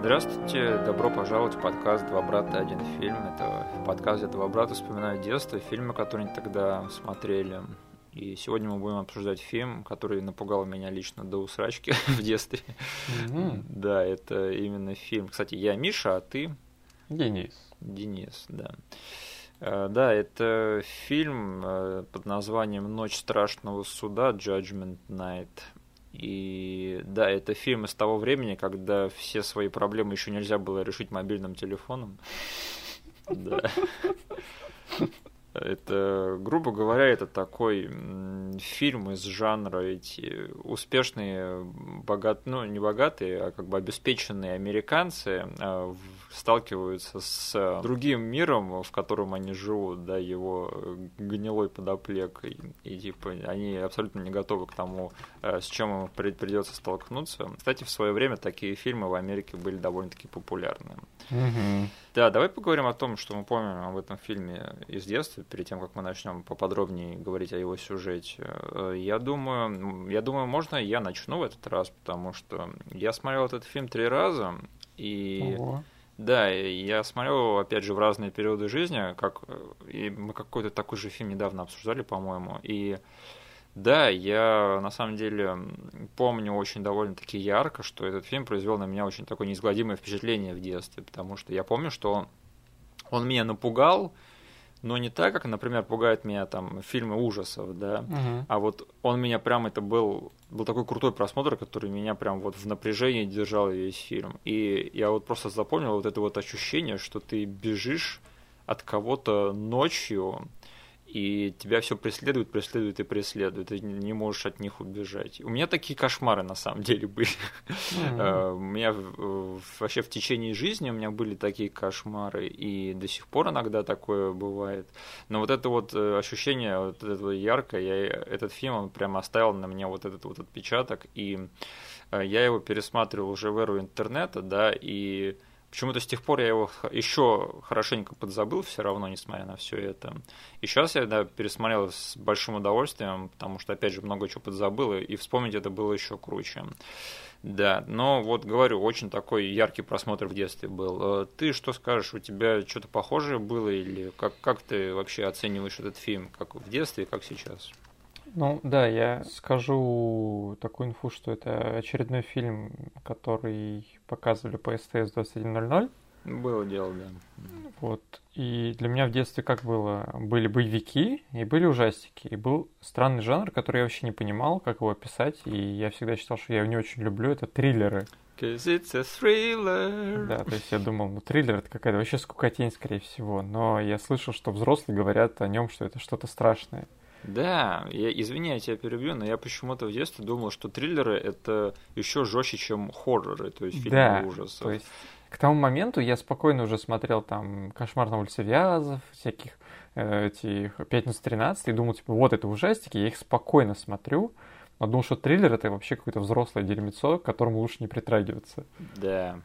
Здравствуйте, добро пожаловать в подкаст «Два брата, один фильм». Это подкаст, где два брата вспоминают детство, фильмы, которые они тогда смотрели. И сегодня мы будем обсуждать фильм, который напугал меня лично до усрачки в детстве. Мгм. Да, это именно фильм. Кстати, я Миша, а ты Денис. Денис, да. Э, Да, это фильм э, под названием «Ночь страшного суда» Judgment Night. И да, это фильм из того времени, когда все свои проблемы еще нельзя было решить мобильным телефоном. Да. Это, грубо говоря, это такой фильм из жанра эти успешные, богат, ну не богатые, а как бы обеспеченные американцы а, в- сталкиваются с другим миром, в котором они живут, да, его гнилой подоплекой, и типа они абсолютно не готовы к тому, э, с чем им при- придется столкнуться. Кстати, в свое время такие фильмы в Америке были довольно-таки популярны. Да, давай поговорим о том, что мы помним об этом фильме из детства, перед тем, как мы начнем поподробнее говорить о его сюжете. Э, Я думаю, я думаю, можно я начну в этот раз, потому что я смотрел этот фильм три раза, и Ого. Да, я смотрел опять же, в разные периоды жизни, как и мы какой-то такой же фильм недавно обсуждали, по-моему, и да, я на самом деле помню очень довольно-таки ярко, что этот фильм произвел на меня очень такое неизгладимое впечатление в детстве, потому что я помню, что он, он меня напугал, но не так, как, например, пугают меня там фильмы ужасов, да, Мгм. а вот он меня прям, это был, был такой крутой просмотр, который меня прям вот в напряжении держал весь фильм. И я вот просто запомнил вот это вот ощущение, что ты бежишь от кого-то ночью, и тебя все преследует, преследует и преследует, и не можешь от них убежать. У меня такие кошмары на самом деле были. Э, У меня вообще в течение жизни у меня были такие кошмары, и до сих пор иногда такое бывает. Но вот это вот э, ощущение, вот это вот яркое, я, этот фильм, он прям оставил на меня вот этот вот отпечаток, и э, я его пересматривал уже в эру интернета, да, и почему-то с тех пор я его еще хорошенько подзабыл все равно, несмотря на все это. И сейчас я да, пересмотрел с большим удовольствием, потому что, опять же, много чего подзабыл, и вспомнить это было еще круче. Да, но вот говорю, очень такой яркий просмотр в детстве был. Э, Ты что скажешь, у тебя что-то похожее было, или как, как ты вообще оцениваешь этот фильм, как в детстве, как сейчас? Ну да, я скажу такую инфу, что это очередной фильм, который показывали по СТС 21.00. Было дело, да. Вот. И для меня в детстве как было? Были боевики и были ужастики. И был странный жанр, который я вообще не понимал, как его описать. И я всегда считал, что я его не очень люблю. Это триллеры. Cause it's a thriller. Да, то есть я думал, ну триллер это какая-то вообще скукотень, скорее всего. Но я слышал, что взрослые говорят о нем, что это что-то страшное. Да, я, извини, я тебя перебью, но я почему-то в детстве думал, что триллеры это еще жестче, чем хорроры, то есть фильмы Да, ужасов. То есть к тому моменту я спокойно уже смотрел там «Кошмар на улице Вязов», всяких э, этих «Пятница 13» и думал, типа, вот это ужастики, я их спокойно смотрю, но думал, что триллер это вообще какое-то взрослое дерьмецо, к которому лучше не притрагиваться. Да.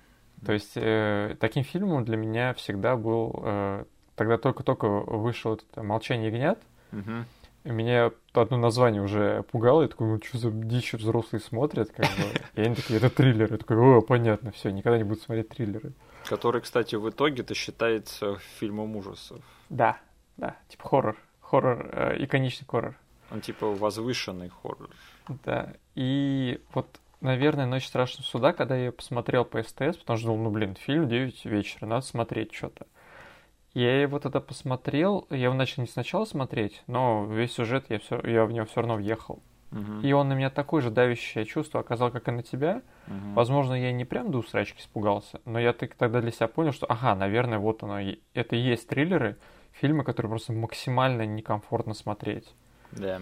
То есть э, таким фильмом для меня всегда был... э, тогда только-только вышел этот «Молчание ягнят», Мгм. Меня одно название уже пугало, я такой, ну что за дичь взрослые смотрят, как бы. И они такие, это триллер. Я такой, о, понятно, все, никогда не буду смотреть триллеры. Который, кстати, в итоге-то считается фильмом ужасов. Да, да, типа хоррор. Хоррор, э, иконичный хоррор. Он типа возвышенный хоррор. Да, и вот, наверное, «Ночь страшного суда», когда я посмотрел по СТС, потому что думал, ну, блин, фильм 9 вечера, надо смотреть что-то. Я его тогда посмотрел, я его начал не сначала смотреть, но весь сюжет, я, все, я в него все равно въехал. Мгм. И он на меня такое же давящее чувство оказал, как и на тебя. Мгм. Возможно, я не прям до усрачки испугался, но я так- тогда для себя понял, что, ага, наверное, вот оно, это и есть триллеры, фильмы, которые просто максимально некомфортно смотреть. Да.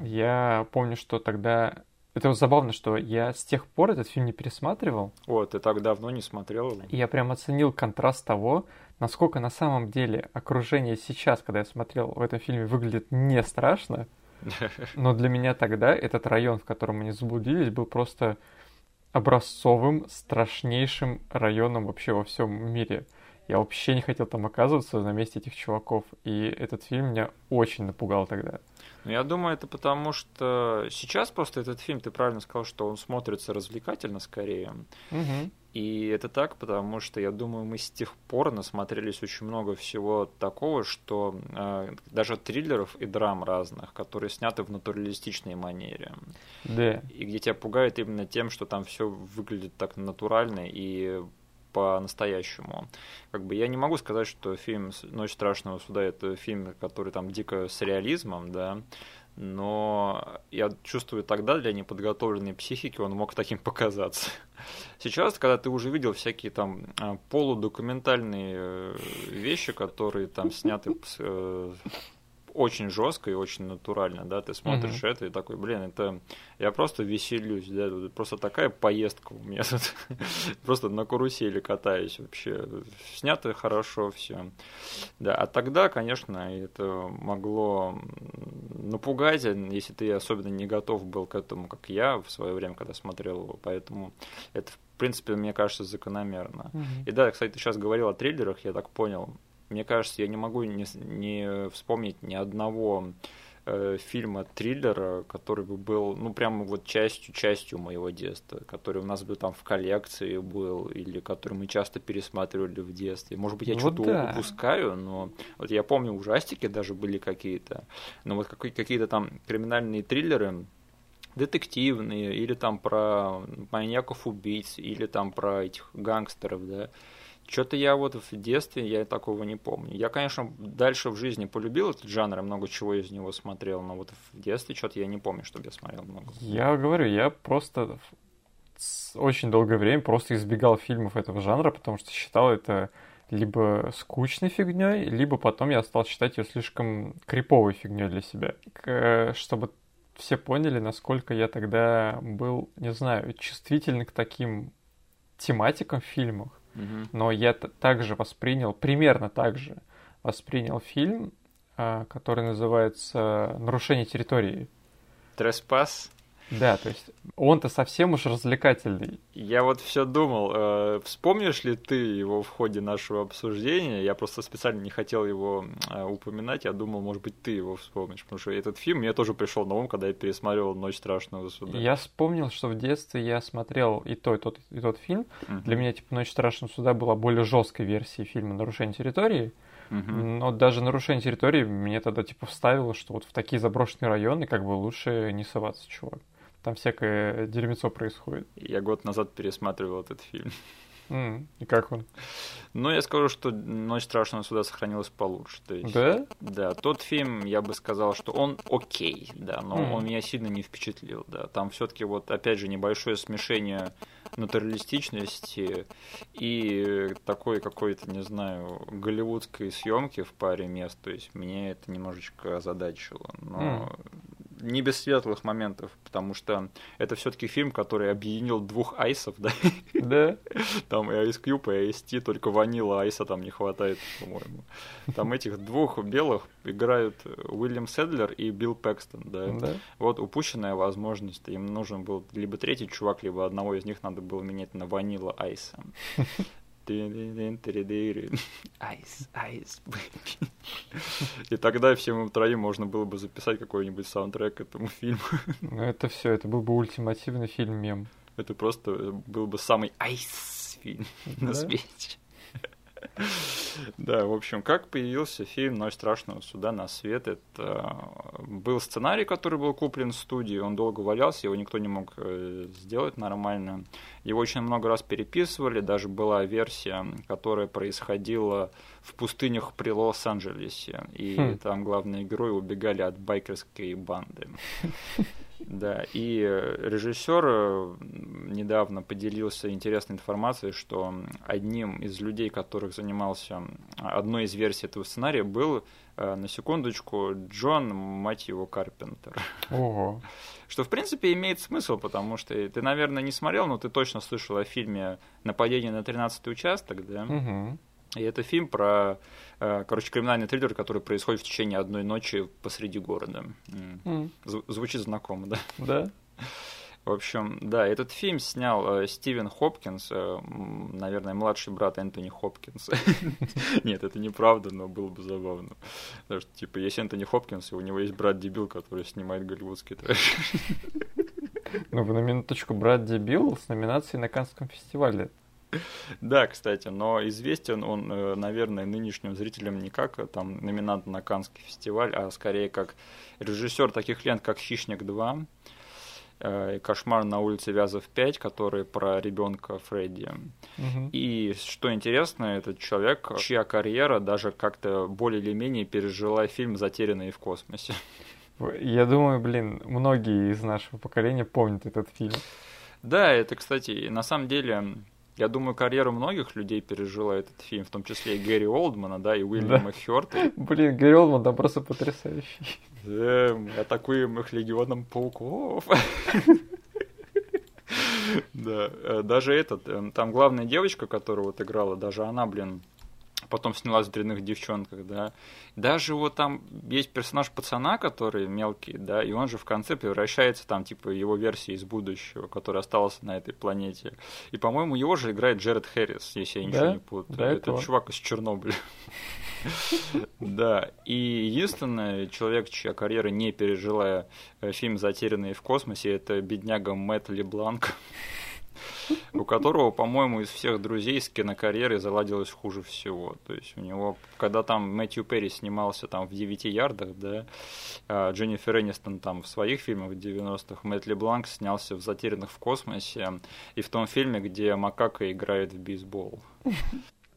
Я помню, что тогда... Это вот забавно, что я с тех пор этот фильм не пересматривал, О, ты так давно не смотрел его? я прям оценил контраст того, насколько на самом деле окружение сейчас, когда я смотрел в этом фильме, выглядит не страшно, но для меня тогда этот район, в котором они заблудились, был просто образцовым, страшнейшим районом вообще во всем мире. Я вообще не хотел там оказываться на месте этих чуваков, и этот фильм меня очень напугал тогда. Ну, я думаю, это потому, что сейчас просто этот фильм, ты правильно сказал, что он смотрится развлекательно скорее. Угу. И это так, потому что, я думаю, мы с тех пор насмотрелись очень много всего такого, что э, даже триллеров и драм разных, которые сняты в натуралистичной манере. Да. И где тебя пугает именно тем, что там все выглядит так натурально и по-настоящему. Как бы я не могу сказать, что фильм «Ночь страшного суда» — это фильм, который там дико с реализмом, да, но я чувствую, тогда для неподготовленной психики он мог таким показаться. Сейчас, когда ты уже видел всякие там а, полудокументальные э, вещи, которые там сняты э, очень жестко и очень натурально, да, ты смотришь uh-huh. это и такой, блин, это я просто веселюсь, да, просто такая поездка у меня тут, просто на карусели катаюсь вообще, снято хорошо все, да, а тогда, конечно, это могло напугать, если ты особенно не готов был к этому, как я в свое время, когда смотрел его, поэтому это, в принципе, мне кажется, закономерно. Uh-huh. И да, кстати, ты сейчас говорил о триллерах, я так понял, мне кажется, я не могу не, не вспомнить ни одного э, фильма триллера, который бы был, ну, прямо вот частью, частью моего детства, который у нас бы там в коллекции был, или который мы часто пересматривали в детстве. Может быть, я вот что-то да. упускаю, но вот я помню, ужастики даже были какие-то, но вот какие-то там криминальные триллеры, детективные, или там про маньяков-убийц, или там про этих гангстеров, да, что-то я вот в детстве я такого не помню. Я, конечно, дальше в жизни полюбил этот жанр, и много чего из него смотрел, но вот в детстве что-то я не помню, чтобы я смотрел много. Я говорю, я просто очень долгое время просто избегал фильмов этого жанра, потому что считал это либо скучной фигней, либо потом я стал считать ее слишком криповой фигней для себя. Чтобы все поняли, насколько я тогда был, не знаю, чувствительный к таким тематикам в фильмах. Но я также воспринял, примерно так же воспринял фильм, а, который называется «Нарушение территории». Треспас? Да, то есть он-то совсем уж развлекательный. Я вот все думал, э, вспомнишь ли ты его в ходе нашего обсуждения? Я просто специально не хотел его э, упоминать, я думал, может быть, ты его вспомнишь, потому что этот фильм мне тоже пришел на ум, когда я пересмотрел «Ночь страшного суда». Я вспомнил, что в детстве я смотрел и то, и тот, и тот фильм. Uh-huh. Для меня, типа, «Ночь страшного суда» была более жесткой версией фильма «Нарушение территории». Но даже нарушение территории мне тогда типа вставило, что вот в такие заброшенные районы как бы лучше не соваться, чувак. Там всякое дерьмецо происходит. Я год назад пересматривал этот фильм. Mm, и как он? Ну, я скажу, что «Ночь страшного суда» сохранилась получше. То есть, да? Да, тот фильм, я бы сказал, что он окей, да, но mm. он меня сильно не впечатлил, да. Там все таки вот, опять же, небольшое смешение натуралистичности и такой какой-то, не знаю, голливудской съемки в паре мест. То есть мне это немножечко озадачило. Но mm не без светлых моментов, потому что это все-таки фильм, который объединил двух айсов, да? Да. Там и Ice Cube, и Ice T, только ванила айса там не хватает, по-моему. Там этих двух белых играют Уильям Седлер и Билл Пэкстон, да? да. Вот упущенная возможность, им нужен был либо третий чувак, либо одного из них надо было менять на ванила айса. Айс, айс, И тогда всем троим можно было бы записать какой-нибудь саундтрек этому фильму. Ну это все, это был бы ультимативный фильм-мем. Это просто был бы самый айс фильм на свете. Да, в общем, как появился фильм «Ночь страшного суда» на свет, это был сценарий, который был куплен в студии, он долго валялся, его никто не мог э, сделать нормально. Его очень много раз переписывали, даже была версия, которая происходила в пустынях при Лос-Анджелесе, и хм. там главные герои убегали от байкерской банды. Да, и режиссер э, недавно поделился интересной информацией, что одним из людей, которых занимался одной из версий этого сценария, был, э, на секундочку, Джон, мать его, Карпентер. Ого. Что, в принципе, имеет смысл, потому что ты, наверное, не смотрел, но ты точно слышал о фильме «Нападение на 13-й участок», да? Угу. И это фильм про, э, короче, криминальный триллер, который происходит в течение одной ночи посреди города. Mm. Звучит знакомо, да? Да. В общем, да, этот фильм снял э, Стивен Хопкинс, э, наверное, младший брат Энтони Хопкинс. Нет, это неправда, но было бы забавно. Потому что, типа, есть Энтони Хопкинс, и у него есть брат-дебил, который снимает голливудский трэш. Ну, на минуточку, брат-дебил с номинацией на Канском фестивале. Да, кстати, но известен он, э, наверное, нынешним зрителям не как э, там номинант на Канский фестиваль, а скорее как режиссер таких лент, как «Хищник 2», э, «Кошмар на улице Вязов 5», который про ребенка Фредди. Угу. И что интересно, этот человек, чья карьера даже как-то более или менее пережила фильм «Затерянные в космосе». Я думаю, блин, многие из нашего поколения помнят этот фильм. Да, это, кстати, на самом деле я думаю, карьеру многих людей пережила этот фильм, в том числе и Гэри Олдмана, да, и Уильяма да. Хёрта. Блин, Гэри Олдман там просто потрясающий. Да, мы атакуем их легионом пауков. Да, э, даже этот, э, там главная девочка, которая вот играла, даже она, блин, потом снялась в «Дрянных девчонках», да. Даже вот там есть персонаж пацана, который мелкий, да, и он же в конце превращается там, типа, его версии из будущего, который остался на этой планете. И, по-моему, его же играет Джеред Хэррис, если я ничего да? не путаю. Да, это, это чувак из Чернобыля. Да, и единственный человек, чья карьера не пережила э, фильм «Затерянные в космосе», это бедняга Мэтт Лебланк у которого, по-моему, из всех друзей с кинокарьерой заладилось хуже всего. То есть у него, когда там Мэтью Перри снимался там в «Девяти ярдах», да, а Дженнифер Энистон там в своих фильмах в 90-х, Мэтт Лебланк снялся в «Затерянных в космосе» и в том фильме, где макака играет в бейсбол.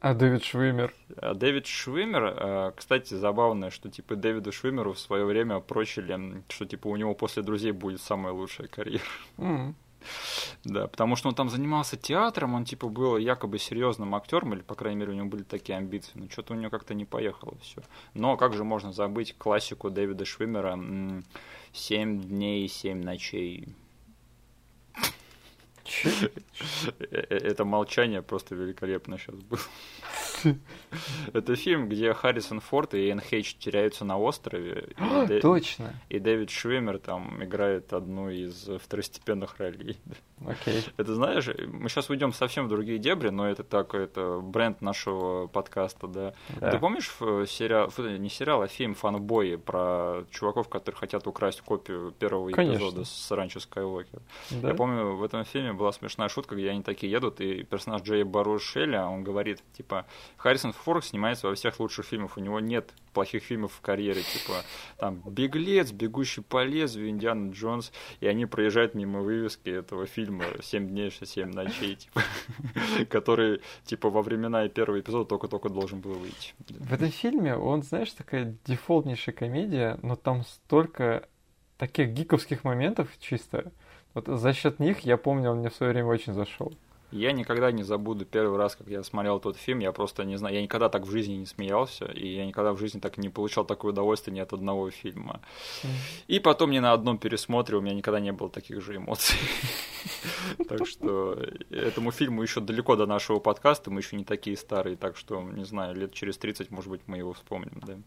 А Дэвид Швимер? А Дэвид Швимер, э, кстати, забавно, что типа Дэвиду Швимеру в свое время прочили, что типа у него после друзей будет самая лучшая карьера. Mm. Да, потому что он там занимался театром, он типа был якобы серьезным актером, или, по крайней мере, у него были такие амбиции, но что-то у него как-то не поехало все. Но как же можно забыть классику Дэвида Швимера «Семь дней семь ночей». Э, э, это молчание просто великолепно сейчас было. Это фильм, где Харрисон Форд и Энн Хейдж теряются на острове. Точно. И Дэвид Швимер там играет одну из второстепенных ролей. Окей. Это знаешь, мы сейчас уйдем совсем в другие дебри, но это так, это бренд нашего подкаста, да. да. Ты помнишь сериал, не сериал, а фильм «Фанбои» про чуваков, которые хотят украсть копию первого Конечно. эпизода с Ранчо Скайуокер? Да? Я помню, в этом фильме была смешная шутка, где они такие едут, и персонаж Джей Барушеля, он говорит, типа, Харрисон Форд снимается во всех лучших фильмах, у него нет плохих фильмов в карьере, типа там «Беглец», «Бегущий по лезвию», «Индиана Джонс», и они проезжают мимо вывески этого фильма «Семь дней, семь ночей», типа, который, типа, во времена первого эпизода только-только должен был выйти. В этом фильме он, знаешь, такая дефолтнейшая комедия, но там столько таких гиковских моментов чисто. Вот за счет них, я помню, он мне в свое время очень зашел. Я никогда не забуду первый раз, как я смотрел тот фильм. Я просто не знаю, я никогда так в жизни не смеялся, и я никогда в жизни так не получал такое удовольствие ни от одного фильма. И потом ни на одном пересмотре у меня никогда не было таких же эмоций. Так что этому фильму еще далеко до нашего подкаста, мы еще не такие старые, так что, не знаю, лет через 30, может быть, мы его вспомним, да.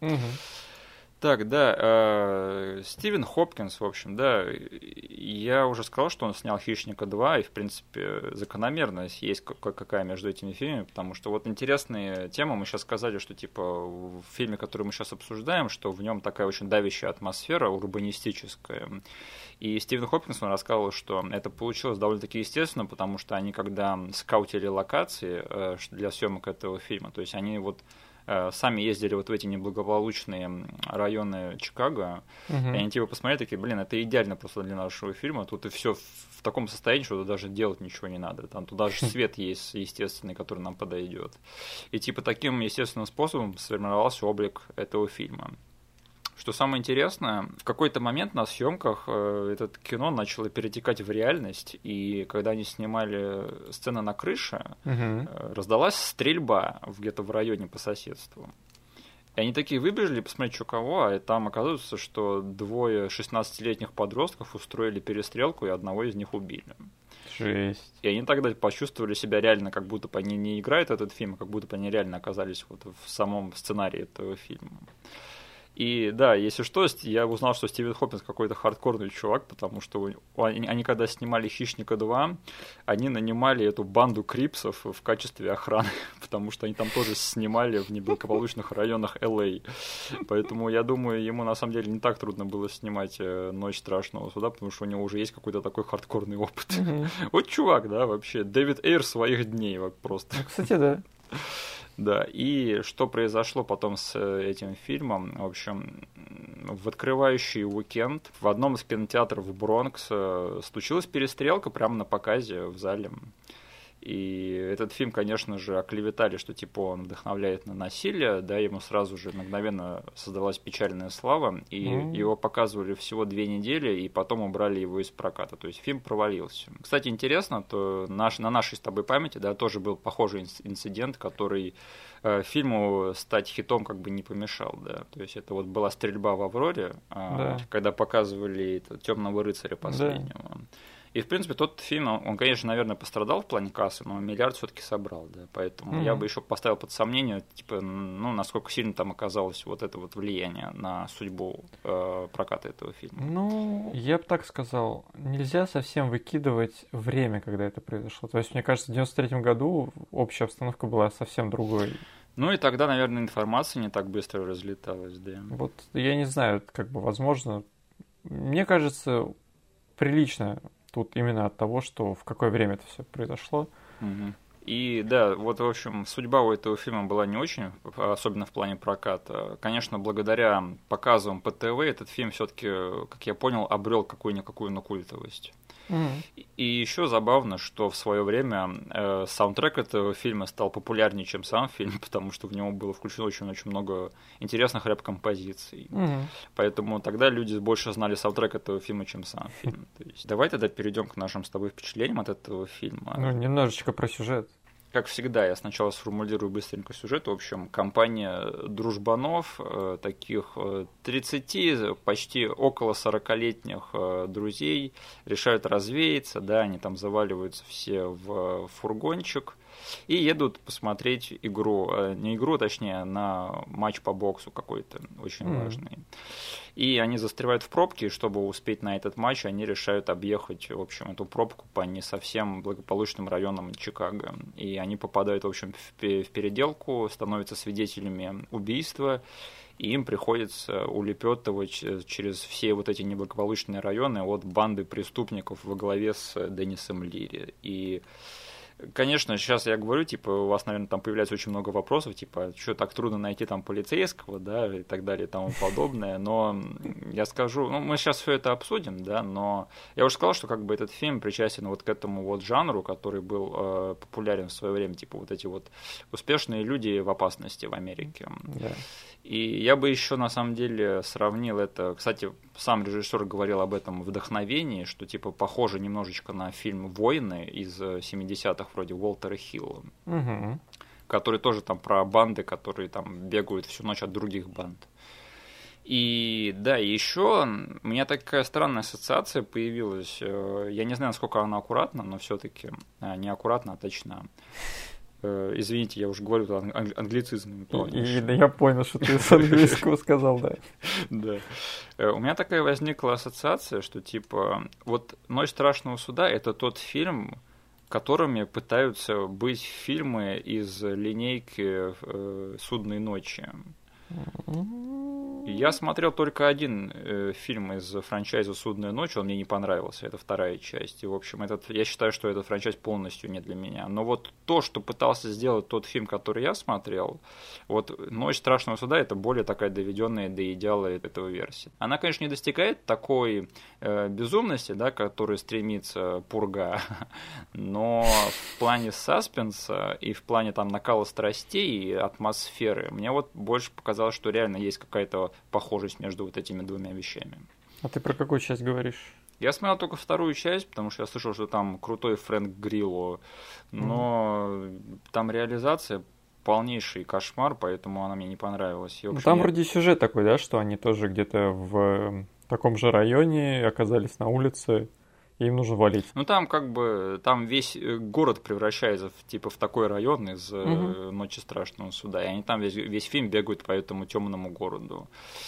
Так, да, э, Стивен Хопкинс, в общем, да, я уже сказал, что он снял «Хищника 2», и, в принципе, закономерность есть какая между этими фильмами, потому что вот интересная тема, мы сейчас сказали, что, типа, в фильме, который мы сейчас обсуждаем, что в нем такая очень давящая атмосфера, урбанистическая, и Стивен Хопкинс он рассказывал, что это получилось довольно-таки естественно, потому что они, когда скаутили локации э, для съемок этого фильма, то есть они вот сами ездили вот в эти неблагополучные районы Чикаго, угу. и они типа посмотрели, такие, блин, это идеально просто для нашего фильма, тут и все в таком состоянии, что даже делать ничего не надо, там туда даже свет есть естественный, который нам подойдет. И типа таким естественным способом сформировался облик этого фильма. Что самое интересное, в какой-то момент на съемках э, этот кино начало перетекать в реальность, и когда они снимали сцены на крыше, угу. э, раздалась стрельба где-то в районе по соседству. И они такие выбежали посмотреть, что кого, а там оказывается, что двое 16-летних подростков устроили перестрелку, и одного из них убили. Жесть. И они тогда почувствовали себя реально, как будто бы они не играют этот фильм, а как будто бы они реально оказались вот в самом сценарии этого фильма. И да, если что, я узнал, что Стивен Хоппинс какой-то хардкорный чувак, потому что они, они когда снимали «Хищника 2», они нанимали эту банду крипсов в качестве охраны, потому что они там тоже снимали в неблагополучных районах Л.А. Поэтому я думаю, ему на самом деле не так трудно было снимать э, «Ночь страшного суда», потому что у него уже есть какой-то такой хардкорный опыт. Вот чувак, да, вообще, Дэвид Эйр своих дней вот просто. Ну, кстати, да. Да, и что произошло потом с э, этим фильмом? В общем, в открывающий уикенд в одном из кинотеатров Бронкс э, случилась перестрелка прямо на показе в зале. И этот фильм, конечно же, оклеветали, что типа он вдохновляет на насилие, да, ему сразу же мгновенно создалась печальная слава, и mm-hmm. его показывали всего две недели, и потом убрали его из проката. То есть фильм провалился. Кстати, интересно, то наш, на нашей с тобой памяти, да, тоже был похожий инцидент, который э, фильму стать хитом как бы не помешал, да. То есть это вот была стрельба в Авроре, э, да. когда показывали Темного рыцаря последнего. Да. И, в принципе, тот фильм, он, конечно, наверное, пострадал в плане кассы, но миллиард все-таки собрал, да. Поэтому mm-hmm. я бы еще поставил под сомнение, типа, ну, насколько сильно там оказалось вот это вот влияние на судьбу э, проката этого фильма. Ну, я бы так сказал, нельзя совсем выкидывать время, когда это произошло. То есть, мне кажется, в 93 году общая обстановка была совсем другой. Ну и тогда, наверное, информация не так быстро разлеталась, да. Вот я не знаю, как бы возможно. Мне кажется, прилично тут именно от того, что в какое время это все произошло. Угу. И да, вот, в общем, судьба у этого фильма была не очень, особенно в плане проката. Конечно, благодаря показам по ТВ этот фильм все-таки, как я понял, обрел какую-никакую накультовость. И еще забавно, что в свое время э, саундтрек этого фильма стал популярнее, чем сам фильм, потому что в него было включено очень-очень много интересных рэп-композиций. Mm-hmm. Поэтому тогда люди больше знали саундтрек этого фильма, чем сам фильм. То есть, давай тогда перейдем к нашим с тобой впечатлениям от этого фильма. Ну, немножечко про сюжет как всегда, я сначала сформулирую быстренько сюжет. В общем, компания дружбанов, э, таких 30, э, почти около 40-летних э, друзей, решают развеяться, да, они там заваливаются все в фургончик и едут посмотреть игру, не игру, точнее, на матч по боксу какой-то очень mm-hmm. важный. И они застревают в пробке, и чтобы успеть на этот матч, они решают объехать, в общем, эту пробку по не совсем благополучным районам Чикаго. И они попадают, в общем, в переделку, становятся свидетелями убийства, и им приходится улепетывать через все вот эти неблагополучные районы от банды преступников во главе с Деннисом Лири. И Конечно, сейчас я говорю, типа, у вас, наверное, там появляется очень много вопросов, типа, что так трудно найти там полицейского, да, и так далее и тому подобное, но я скажу, ну, мы сейчас все это обсудим, да, но я уже сказал, что как бы этот фильм причастен вот к этому вот жанру, который был э, популярен в свое время, типа, вот эти вот успешные люди в опасности в Америке. Да. И я бы еще на самом деле сравнил это, кстати, сам режиссер говорил об этом вдохновении, что типа похоже немножечко на фильм «Войны» из 70-х вроде Уолтера Хилла, угу. который тоже там про банды, которые там бегают всю ночь от других банд. И да, еще у меня такая странная ассоциация появилась. Э, я не знаю, насколько она аккуратна, но все-таки э, не аккуратно, а точно. Э, извините, я уже говорю ан- англицизмами. Да, я понял, что ты с английского сказал, да. Да. У меня такая возникла ассоциация, что типа вот «Ночь страшного суда» — это тот фильм, которыми пытаются быть фильмы из линейки э, «Судной ночи». Я смотрел только один э, фильм из франчайза «Судная ночь», он мне не понравился, это вторая часть. И, в общем, этот, я считаю, что этот франчайз полностью не для меня. Но вот то, что пытался сделать тот фильм, который я смотрел, вот «Ночь страшного суда» — это более такая доведенная до идеала этого версии. Она, конечно, не достигает такой э, безумности, да, которой стремится Пурга, но в плане саспенса и в плане там накала страстей и атмосферы мне вот больше показалось показалось, что реально есть какая-то похожесть между вот этими двумя вещами. А ты про какую часть говоришь? Я смотрел только вторую часть, потому что я слышал, что там крутой Фрэнк Грилло, но mm-hmm. там реализация полнейший кошмар, поэтому она мне не понравилась. Ну, там я... вроде сюжет такой, да, что они тоже где-то в таком же районе оказались на улице и им нужно валить. Ну там как бы там весь э, город превращается в типа в такой район из угу. Ночи страшного суда, и они там весь, весь фильм бегают по этому темному городу.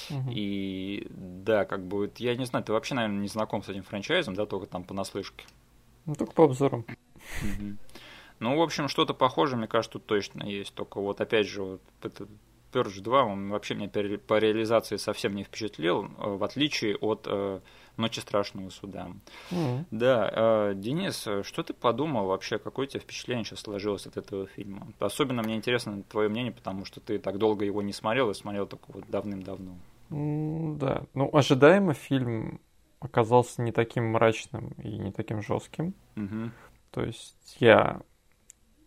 Угу. И да, как бы вот, я не знаю, ты вообще, наверное, не знаком с этим франчайзом, да, только там понаслышке. Ну только по обзорам. Угу. Ну, в общем, что-то похожее, мне кажется, тут точно есть. Только вот опять же, вот это Purge 2, он вообще меня по реализации совсем не впечатлил, э, в отличие от Ночи страшного суда. Mm-hmm. Да, э, Денис, что ты подумал вообще, какое у тебя впечатление сейчас сложилось от этого фильма? Особенно мне интересно твое мнение, потому что ты так долго его не смотрел и смотрел только вот давным-давно. Mm, да, ну ожидаемо фильм оказался не таким мрачным и не таким жестким. Mm-hmm. То есть я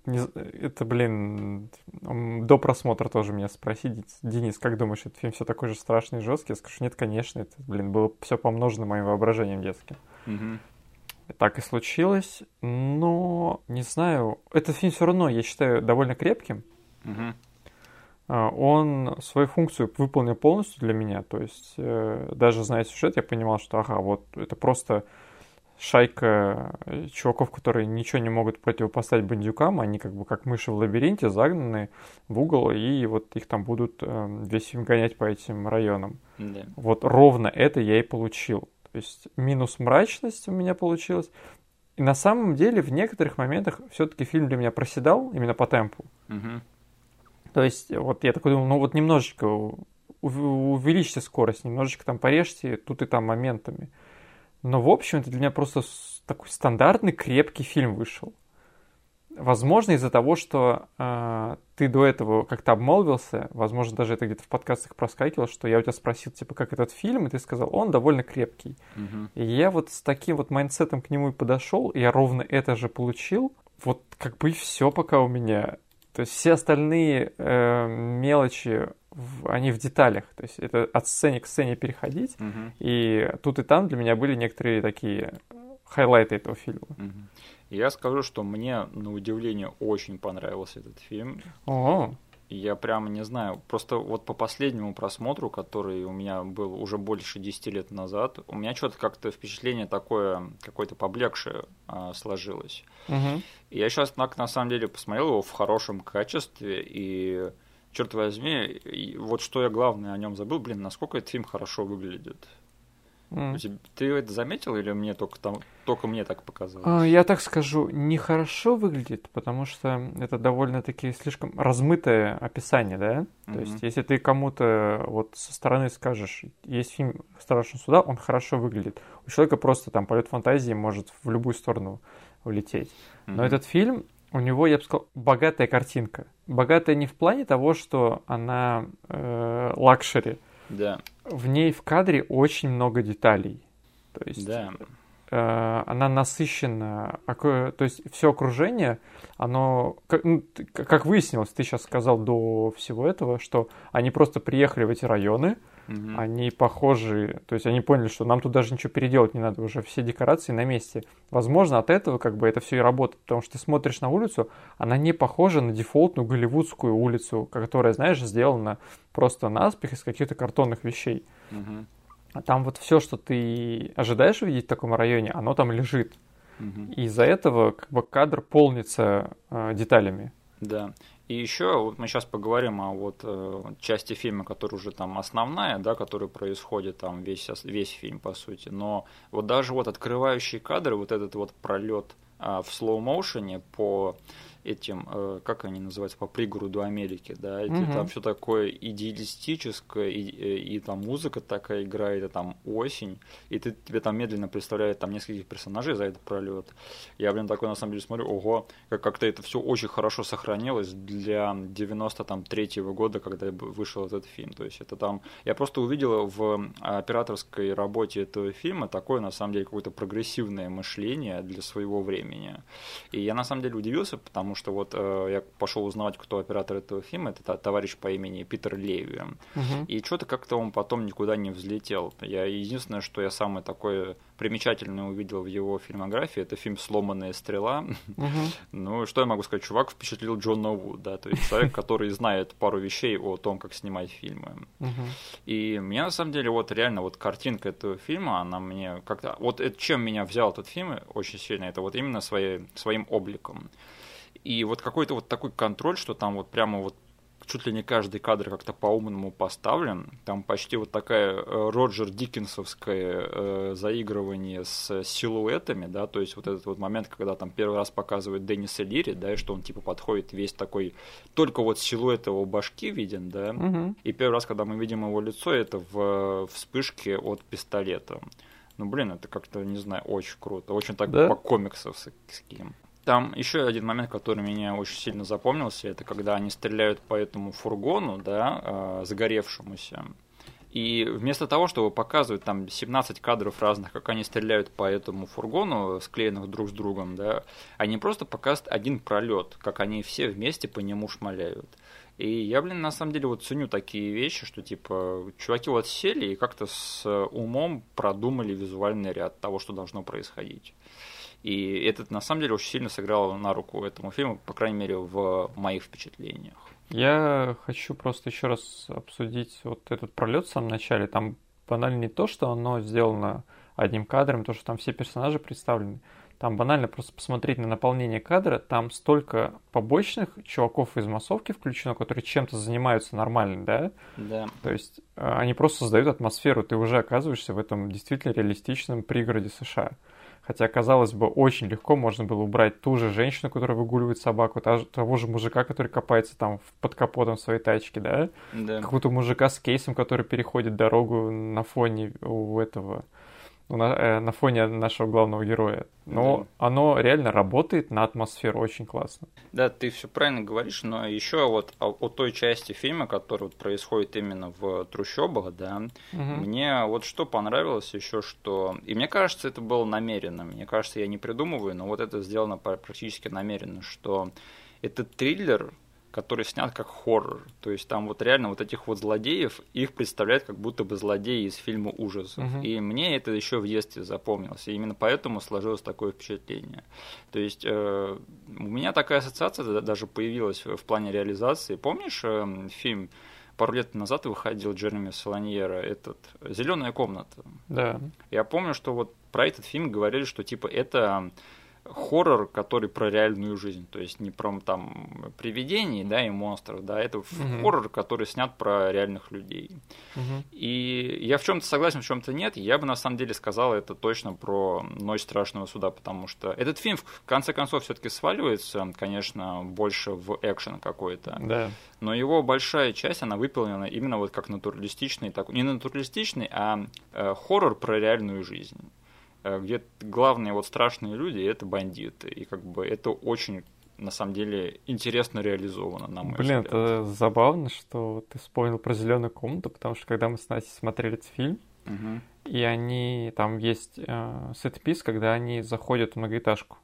не, это, блин, до просмотра тоже меня спросить, Денис, как думаешь, этот фильм все такой же страшный и жесткий? Я скажу, нет, конечно, это, блин, было все помножено моим воображением детским. Угу. Так и случилось, но не знаю, этот фильм все равно, я считаю, довольно крепким. Угу. Он свою функцию выполнил полностью для меня, то есть э, даже зная сюжет, я понимал, что ага, вот это просто шайка э, чуваков, которые ничего не могут противопоставить бандюкам, они как бы как мыши в лабиринте загнаны в угол, и вот их там будут э, весь фильм гонять по этим районам. Да. Вот ровно это я и получил. То есть минус мрачность у меня получилось. И на самом деле в некоторых моментах все-таки фильм для меня проседал именно по темпу. Угу. То есть вот я такой думал, ну вот немножечко увеличьте скорость, немножечко там порежьте тут и там моментами. Но, в общем, это для меня просто такой стандартный крепкий фильм вышел. Возможно, из-за того, что э, ты до этого как-то обмолвился, возможно, даже это где-то в подкастах проскакивало, что я у тебя спросил, типа, как этот фильм, и ты сказал, он довольно крепкий. Uh-huh. И я вот с таким вот mindset ом к нему и подошел, и я ровно это же получил. Вот как бы и все пока у меня. То есть все остальные э, мелочи в, они в деталях. То есть это от сцены к сцене переходить. Uh-huh. И тут и там для меня были некоторые такие хайлайты этого фильма. Uh-huh. Я скажу, что мне, на удивление, очень понравился этот фильм. О. Я прямо не знаю, просто вот по последнему просмотру, который у меня был уже больше 10 лет назад, у меня что-то как-то впечатление такое, какое-то поблекшее а, сложилось. Угу. И я сейчас так на самом деле посмотрел его в хорошем качестве, и черт возьми, вот что я главное о нем забыл, блин, насколько этот фильм хорошо выглядит. М. Ты это заметил или мне только там только мне так показалось? А, я так скажу, нехорошо выглядит, потому что это довольно-таки слишком размытое описание, да? Mm-hmm. То есть, если ты кому-то вот со стороны скажешь, есть фильм «Страшный суда», он хорошо выглядит. У человека просто там полет фантазии может в любую сторону улететь. Mm-hmm. Но этот фильм, у него, я бы сказал, богатая картинка. Богатая не в плане того, что она э, luxury. Да. В ней в кадре очень много деталей. То есть да. э, она насыщена. То есть все окружение, оно, как, ну, как выяснилось, ты сейчас сказал до всего этого, что они просто приехали в эти районы, Угу. Они похожи, то есть они поняли, что нам тут даже ничего переделать не надо, уже все декорации на месте. Возможно, от этого как бы это все и работает, потому что ты смотришь на улицу, она не похожа на дефолтную голливудскую улицу, которая, знаешь, сделана просто наспех из каких-то картонных вещей. Угу. А там вот все, что ты ожидаешь увидеть в таком районе, оно там лежит. Угу. И из-за этого как бы кадр полнится э, деталями. Да. И еще вот мы сейчас поговорим о вот э, части фильма, которая уже там основная, да, которая происходит там весь весь фильм по сути. Но вот даже вот открывающие кадры, вот этот вот пролет э, в слоу-моушене по этим, э, как они называются, по пригороду Америки, да, и угу. там все такое идеалистическое, и, и, и там музыка такая играет, и там осень, и ты тебе там медленно представляет там нескольких персонажей за этот пролет. Я, блин, такой на самом деле смотрю, ого, как как-то это все очень хорошо сохранилось для 93-го года, когда вышел этот фильм. То есть это там, я просто увидел в операторской работе этого фильма такое, на самом деле, какое-то прогрессивное мышление для своего времени. И я на самом деле удивился, потому потому что вот э, я пошел узнавать, кто оператор этого фильма, это товарищ по имени Питер Леви. Угу. И что-то как-то он потом никуда не взлетел. Я единственное, что я самое такое примечательное увидел в его фильмографии, это фильм «Сломанная стрела». Угу. Ну, что я могу сказать? Чувак впечатлил Джона Ву, да, то есть человек, который знает пару вещей о том, как снимать фильмы. Угу. И мне на самом деле вот реально вот картинка этого фильма, она мне как-то... Вот это, чем меня взял этот фильм очень сильно, это вот именно своей, своим обликом. И вот какой-то вот такой контроль, что там вот прямо вот чуть ли не каждый кадр как-то по-умному поставлен. Там почти вот такая э, Роджер Диккенсовское э, заигрывание с силуэтами, да, то есть вот этот вот момент, когда там первый раз показывают Денниса Лири, да, и что он типа подходит весь такой, только вот силуэт его башки виден, да, угу. и первый раз, когда мы видим его лицо, это в вспышке от пистолета. Ну, блин, это как-то, не знаю, очень круто, очень так да? по-комиксовски. Там еще один момент, который меня очень сильно запомнился, это когда они стреляют по этому фургону, да, э, загоревшемуся. И вместо того, чтобы показывать там 17 кадров разных, как они стреляют по этому фургону, склеенных друг с другом, да, они просто показывают один пролет, как они все вместе по нему шмаляют. И я, блин, на самом деле вот ценю такие вещи, что типа чуваки вот сели и как-то с умом продумали визуальный ряд того, что должно происходить. И это на самом деле очень сильно сыграло на руку этому фильму, по крайней мере, в моих впечатлениях. Я хочу просто еще раз обсудить вот этот пролет в самом начале. Там банально не то, что оно сделано одним кадром, то, что там все персонажи представлены. Там банально просто посмотреть на наполнение кадра, там столько побочных чуваков из массовки включено, которые чем-то занимаются нормально, да? Да. То есть э, они просто создают атмосферу, ты уже оказываешься в этом действительно реалистичном пригороде США. Хотя, казалось бы, очень легко можно было убрать ту же женщину, которая выгуливает собаку, того же мужика, который копается там под капотом своей тачки, да? Да. Какого-то мужика с кейсом, который переходит дорогу на фоне у этого на, э, на фоне нашего главного героя. Но да. оно реально работает на атмосферу очень классно. Да, ты все правильно говоришь, но еще вот о, о той части фильма, которая вот происходит именно в трущобах, да, угу. мне вот что понравилось еще, что... И мне кажется, это было намеренно. Мне кажется, я не придумываю, но вот это сделано практически намеренно, что этот триллер, который снят как хоррор. То есть там вот реально вот этих вот злодеев, их представляют как будто бы злодеи из фильма ужасов. Угу. И мне это еще в детстве запомнилось. И именно поэтому сложилось такое впечатление. То есть э, у меня такая ассоциация даже появилась в плане реализации. Помнишь э, фильм пару лет назад выходил Джереми Соланьера, этот «Зеленая комната». Да. Я помню, что вот про этот фильм говорили, что типа это хоррор, который про реальную жизнь, то есть не про там привидений, да, и монстров, да, это угу. хоррор, который снят про реальных людей. Угу. И я в чем-то согласен, в чем-то нет. Я бы на самом деле сказал это точно про Ночь страшного суда, потому что этот фильм в конце концов все-таки сваливается, конечно, больше в экшен какой-то. Да. Но его большая часть, она выполнена именно вот как натуралистичный, так, не натуралистичный, а э, хоррор про реальную жизнь. Э, где главные вот страшные люди это бандиты. И как бы это очень на самом деле интересно реализовано, на мой Блин, взгляд. это забавно, что ты вспомнил про зеленую комнату, потому что когда мы с Настей смотрели этот фильм, угу. и они там есть э, сет-пис, когда они заходят в многоэтажку.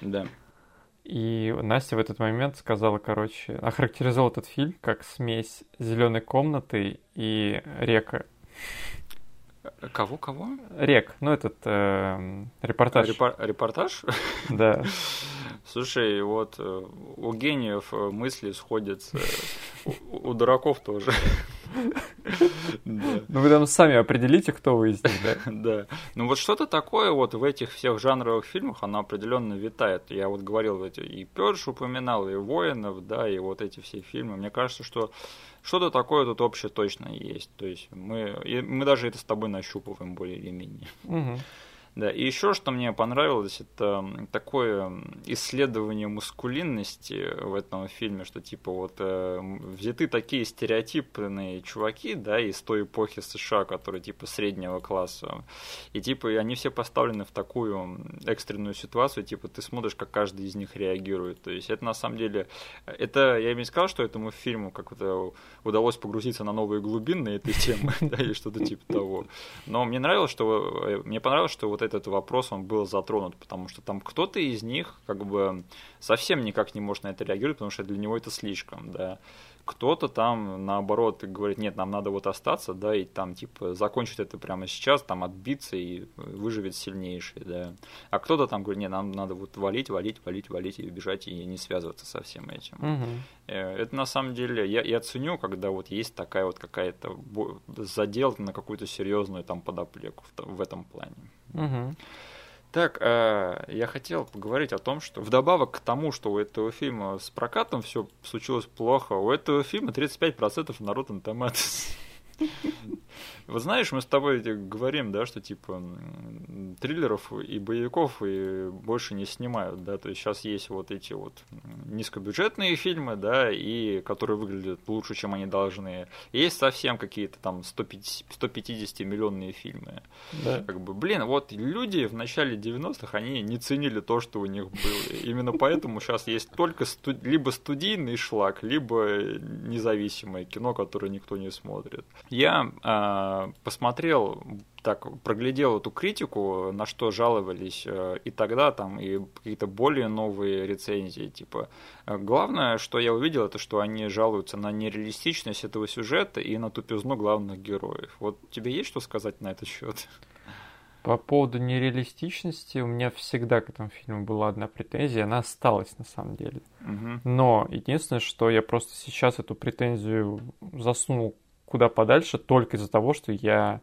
Да. И Настя в этот момент сказала, короче, охарактеризовал этот фильм как смесь зеленой комнаты и река. Кого, кого? Рек, ну этот э, репортаж. Репор- репортаж? Да. Слушай, вот э, у гениев э, мысли сходятся, у, у дураков тоже. Ну вы там сами определите, кто вы из них, да? Да. Ну вот что-то такое вот в этих всех жанровых фильмах, оно определенно витает. Я вот говорил, и Пёрш упоминал, и Воинов, да, и вот эти все фильмы. Мне кажется, что что-то такое тут общее точно есть. То есть мы, мы даже это с тобой нащупываем более или менее. Угу. Да, и еще что мне понравилось, это такое исследование мускулинности в этом фильме, что типа вот э, взяты такие стереотипные чуваки, да, из той эпохи США, которые типа среднего класса, и типа они все поставлены в такую экстренную ситуацию, типа ты смотришь, как каждый из них реагирует, то есть это на самом деле, это, я бы не сказал, что этому фильму как-то удалось погрузиться на новые глубины этой темы, да, или что-то типа того, но мне нравилось, что, э, мне понравилось, что вот этот вопрос, он был затронут, потому что там кто-то из них как бы совсем никак не может на это реагировать, потому что для него это слишком, да кто-то там, наоборот, говорит, нет, нам надо вот остаться, да, и там, типа, закончить это прямо сейчас, там, отбиться и выживет сильнейший, да. А кто-то там говорит, нет, нам надо вот валить, валить, валить, валить и бежать, и не связываться со всем этим. Угу. Это, на самом деле, я, я ценю, когда вот есть такая вот какая-то задел на какую-то серьезную там подоплеку в, в этом плане. Угу. Так, э, я хотел поговорить о том, что вдобавок к тому, что у этого фильма с прокатом все случилось плохо, у этого фильма 35% на Rotten Tomatoes. Вот знаешь, мы с тобой говорим, да, что типа триллеров и боевиков и больше не снимают, да, то есть сейчас есть вот эти вот низкобюджетные фильмы, да, и которые выглядят лучше, чем они должны. есть совсем какие-то там 150, 150 миллионные фильмы. Да. Как бы, блин, вот люди в начале 90-х, они не ценили то, что у них было. Именно поэтому сейчас есть только студ... либо студийный шлак, либо независимое кино, которое никто не смотрит. Я а, посмотрел, так проглядел эту критику, на что жаловались э, и тогда там, и какие-то более новые рецензии, типа. Э, главное, что я увидел, это что они жалуются на нереалистичность этого сюжета и на тупизну главных героев. Вот тебе есть что сказать на этот счет? По поводу нереалистичности у меня всегда к этому фильму была одна претензия, она осталась на самом деле. Угу. Но единственное, что я просто сейчас эту претензию засунул куда подальше только из-за того, что я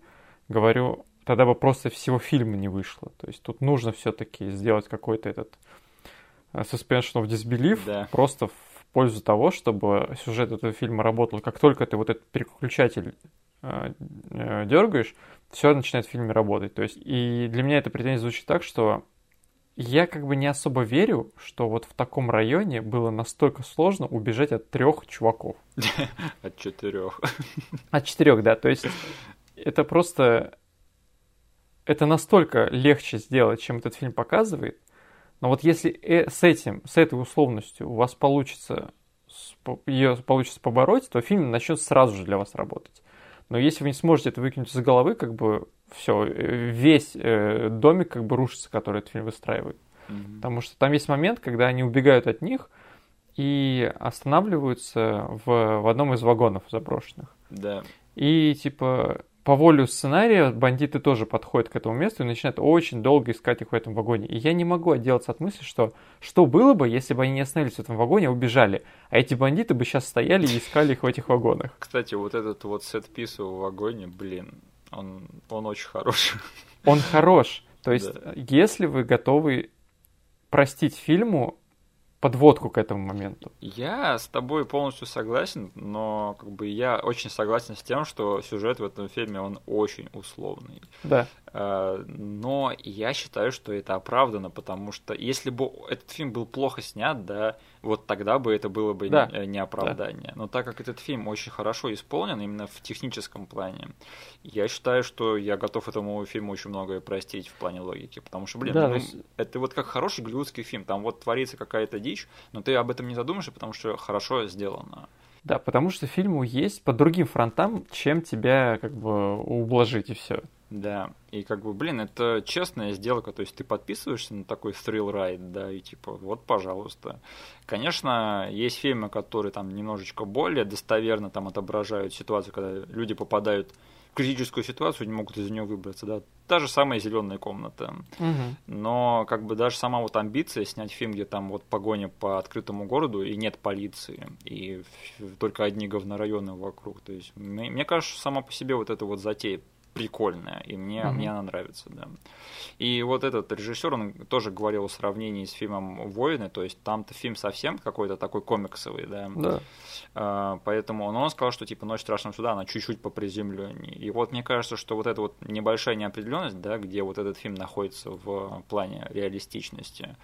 говорю, тогда бы просто всего фильма не вышло. То есть тут нужно все-таки сделать какой-то этот э, suspension of disbelief да. просто в пользу того, чтобы сюжет этого фильма работал. Как только ты вот этот переключатель э, э, дергаешь, все начинает в фильме работать. То есть и для меня эта претензия звучит так, что я как бы не особо верю, что вот в таком районе было настолько сложно убежать от трех чуваков. От четырех. От четырех, да. То есть это просто... Это настолько легче сделать, чем этот фильм показывает. Но вот если э, с этим, с этой условностью у вас получится ее получится побороть, то фильм начнет сразу же для вас работать. Но если вы не сможете это выкинуть из головы, как бы все, э, весь э, домик как бы рушится, который этот фильм выстраивает. Mm-hmm. Потому что там есть момент, когда они убегают от них и останавливаются в, в одном из вагонов заброшенных. Да. И типа по воле сценария бандиты тоже подходят к этому месту и начинают очень долго искать их в этом вагоне. И я не могу отделаться от мысли, что что было бы, если бы они не остановились в этом вагоне, а убежали, а эти бандиты бы сейчас стояли и искали их в этих вагонах. Кстати, вот этот вот сет-пис в вагоне, блин, он, он очень хороший. Он хорош. То есть, да. если вы готовы простить фильму подводку к этому моменту. Я с тобой полностью согласен, но как бы я очень согласен с тем, что сюжет в этом фильме он очень условный. Да. А, но я считаю, что это оправдано, потому что если бы этот фильм был плохо снят, да, вот тогда бы это было бы да. не, не оправдание. Да. Но так как этот фильм очень хорошо исполнен именно в техническом плане, я считаю, что я готов этому фильму очень многое простить в плане логики, потому что, блин, да, ну, есть... это вот как хороший голливудский фильм, там вот творится какая-то дичь, но ты об этом не задумаешься, потому что хорошо сделано. Да, потому что фильму есть по другим фронтам, чем тебя как бы ублажить и все. Да, и как бы, блин, это честная сделка, то есть ты подписываешься на такой thrill ride, да, и типа, вот, пожалуйста. Конечно, есть фильмы, которые там немножечко более достоверно там отображают ситуацию, когда люди попадают в критическую ситуацию, не могут из нее выбраться, да. Та же самая зеленая комната. Угу. Но как бы даже сама вот амбиция снять фильм, где там вот погоня по открытому городу и нет полиции, и только одни говнорайоны вокруг. То есть мне, мне кажется, сама по себе вот эта вот затея прикольная, и мне, mm-hmm. мне она нравится, да. И вот этот режиссер, он тоже говорил о сравнении с фильмом «Воины», то есть там-то фильм совсем какой-то такой комиксовый, да. Да. А, поэтому он, он сказал, что типа «Ночь страшного суда», она чуть-чуть по приземленнее. И вот мне кажется, что вот эта вот небольшая неопределенность, да, где вот этот фильм находится в плане реалистичности,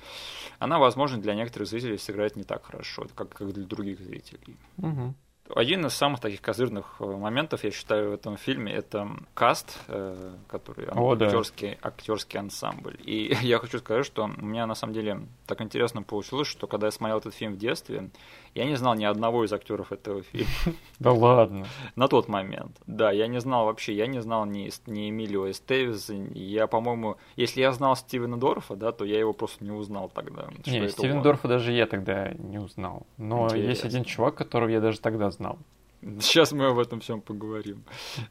она, возможно, для некоторых зрителей сыграет не так хорошо, как, как для других зрителей. Угу. Один из самых таких козырных э, моментов, я считаю, в этом фильме, это каст, э, который О, актерский, да. актерский ансамбль. И я хочу сказать, что у меня на самом деле так интересно получилось, что когда я смотрел этот фильм в детстве, я не знал ни одного из актеров этого фильма. Да ладно. На тот момент. Да, я не знал вообще, я не знал ни, ни Эмилио Эстевис, я, по-моему, если я знал Стивена Дорфа, да, то я его просто не узнал тогда. Не, Стивена Дорфа даже я тогда не узнал. Но Интересно. есть один чувак, которого я даже тогда знал. Сейчас мы об этом всем поговорим.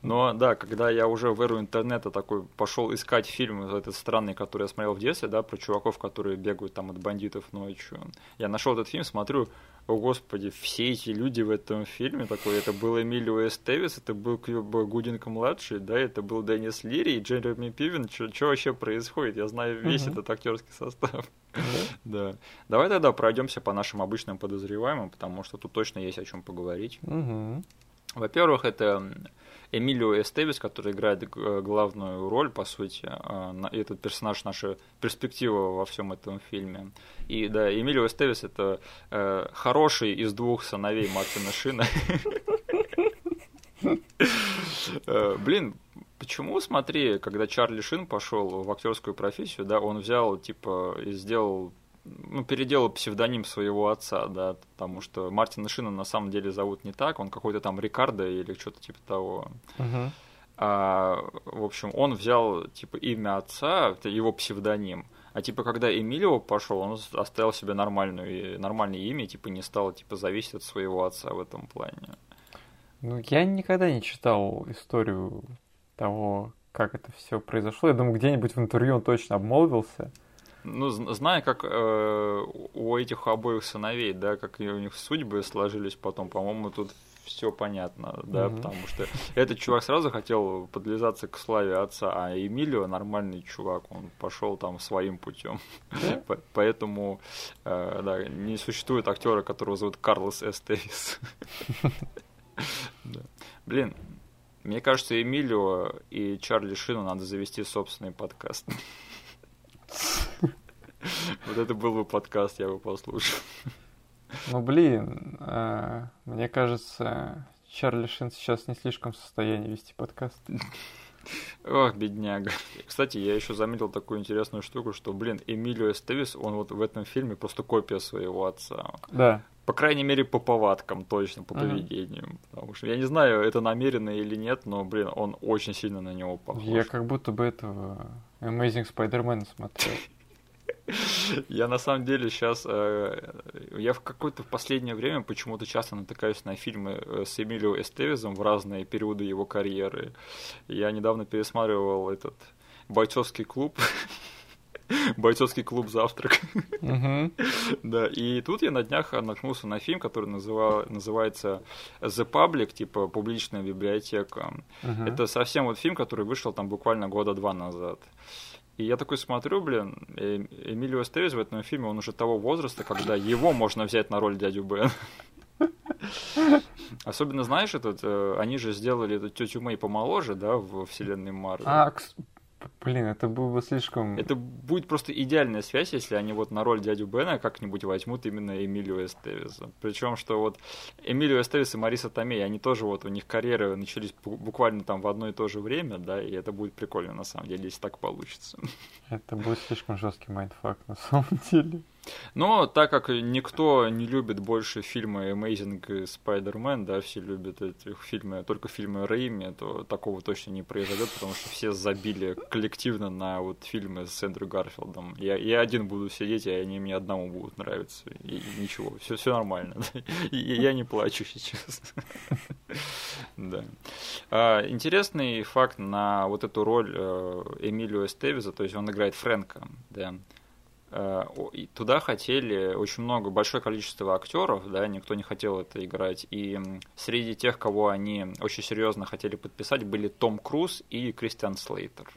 Но да, когда я уже в эру интернета такой пошел искать фильм этот странный, который я смотрел в детстве, да, про чуваков, которые бегают там от бандитов ночью, я нашел этот фильм, смотрю, о господи, все эти люди в этом фильме, такой, это был Эмилио Эстевис, это был Кьюба Гудинг-младший, да, это был Деннис Лири и Джереми Пивен, что вообще происходит? Я знаю весь uh-huh. этот актерский состав. Да. Давай тогда пройдемся по нашим обычным подозреваемым, потому что тут точно есть о чем поговорить. Во-первых, это Эмилио Эстевис, который играет э, главную роль, по сути, э, этот персонаж наша перспектива во всем этом фильме. И да, Эмилио Эстевис это э, хороший из двух сыновей Мартина Шина. Блин, почему, смотри, когда Чарли Шин пошел в актерскую профессию, да, он взял, типа, и сделал ну, переделал псевдоним своего отца, да, потому что Мартина Шина на самом деле зовут не так, он какой-то там Рикардо или что-то типа того. Uh-huh. А, в общем, он взял типа имя отца, его псевдоним. А типа, когда Эмилио пошел, он оставил себе нормальную, нормальное имя, типа не стал типа зависеть от своего отца в этом плане. Ну, я никогда не читал историю того, как это все произошло. Я думаю, где-нибудь в интервью он точно обмолвился ну, зная, как э, у этих обоих сыновей, да, как у них судьбы сложились потом, по-моему, тут все понятно, да, mm-hmm. потому что этот чувак сразу хотел подлизаться к славе отца, а Эмилио нормальный чувак, он пошел там своим путем. Yeah. Поэтому, э, да, не существует актера, которого зовут Карлос Эстевис. Блин, мне кажется, Эмилио и Чарли Шину надо завести собственный подкаст. Вот это был бы подкаст, я бы послушал. Ну, блин, э, мне кажется, Чарли Шин сейчас не слишком в состоянии вести подкаст. Ох, бедняга. Кстати, я еще заметил такую интересную штуку, что, блин, Эмилио Эстевис, он вот в этом фильме просто копия своего отца. Да. По крайней мере, по повадкам точно, по поведению. Uh-huh. Потому что я не знаю, это намеренно или нет, но, блин, он очень сильно на него похож. Я как будто бы этого Amazing Spider-Man смотрел. Я на самом деле сейчас, э, я в какое-то в последнее время почему-то часто натыкаюсь на фильмы э, с Эмилио Эстевизом в разные периоды его карьеры. Я недавно пересматривал этот бойцовский клуб. бойцовский клуб «Завтрак». да, и тут я на днях наткнулся на фильм, который называл, называется «The Public», типа «Публичная библиотека». Это совсем вот фильм, который вышел там буквально года два назад. И я такой смотрю, блин, Эмилио Эстевис в этом фильме, он уже того возраста, когда его можно взять на роль дядю Бен. Особенно, знаешь, этот, э, они же сделали эту тетю Мэй помоложе, да, в вселенной Марвел. А, Блин, это было бы слишком... Это будет просто идеальная связь, если они вот на роль дядю Бена как-нибудь возьмут именно Эмилио Эстевиса. Причем, что вот Эмилио Эстевис и Мариса Томей, они тоже вот, у них карьеры начались буквально там в одно и то же время, да, и это будет прикольно на самом деле, если так получится. Это будет слишком жесткий mindfuck на самом деле. Но так как никто не любит больше фильмы Amazing Spider-Man, да, все любят эти фильмы, только фильмы Рэйми, то такого точно не произойдет, потому что все забили коллективно на вот фильмы с Эндрю Гарфилдом. Я, я один буду сидеть, и они мне одному будут нравиться. И, и ничего, все, все нормально. И, я не плачу сейчас. Да. А, интересный факт на вот эту роль э, Эмилио Эстевиза, то есть он играет Фрэнка, да, туда хотели очень много, большое количество актеров, да, никто не хотел это играть. И среди тех, кого они очень серьезно хотели подписать, были Том Круз и Кристиан Слейтер.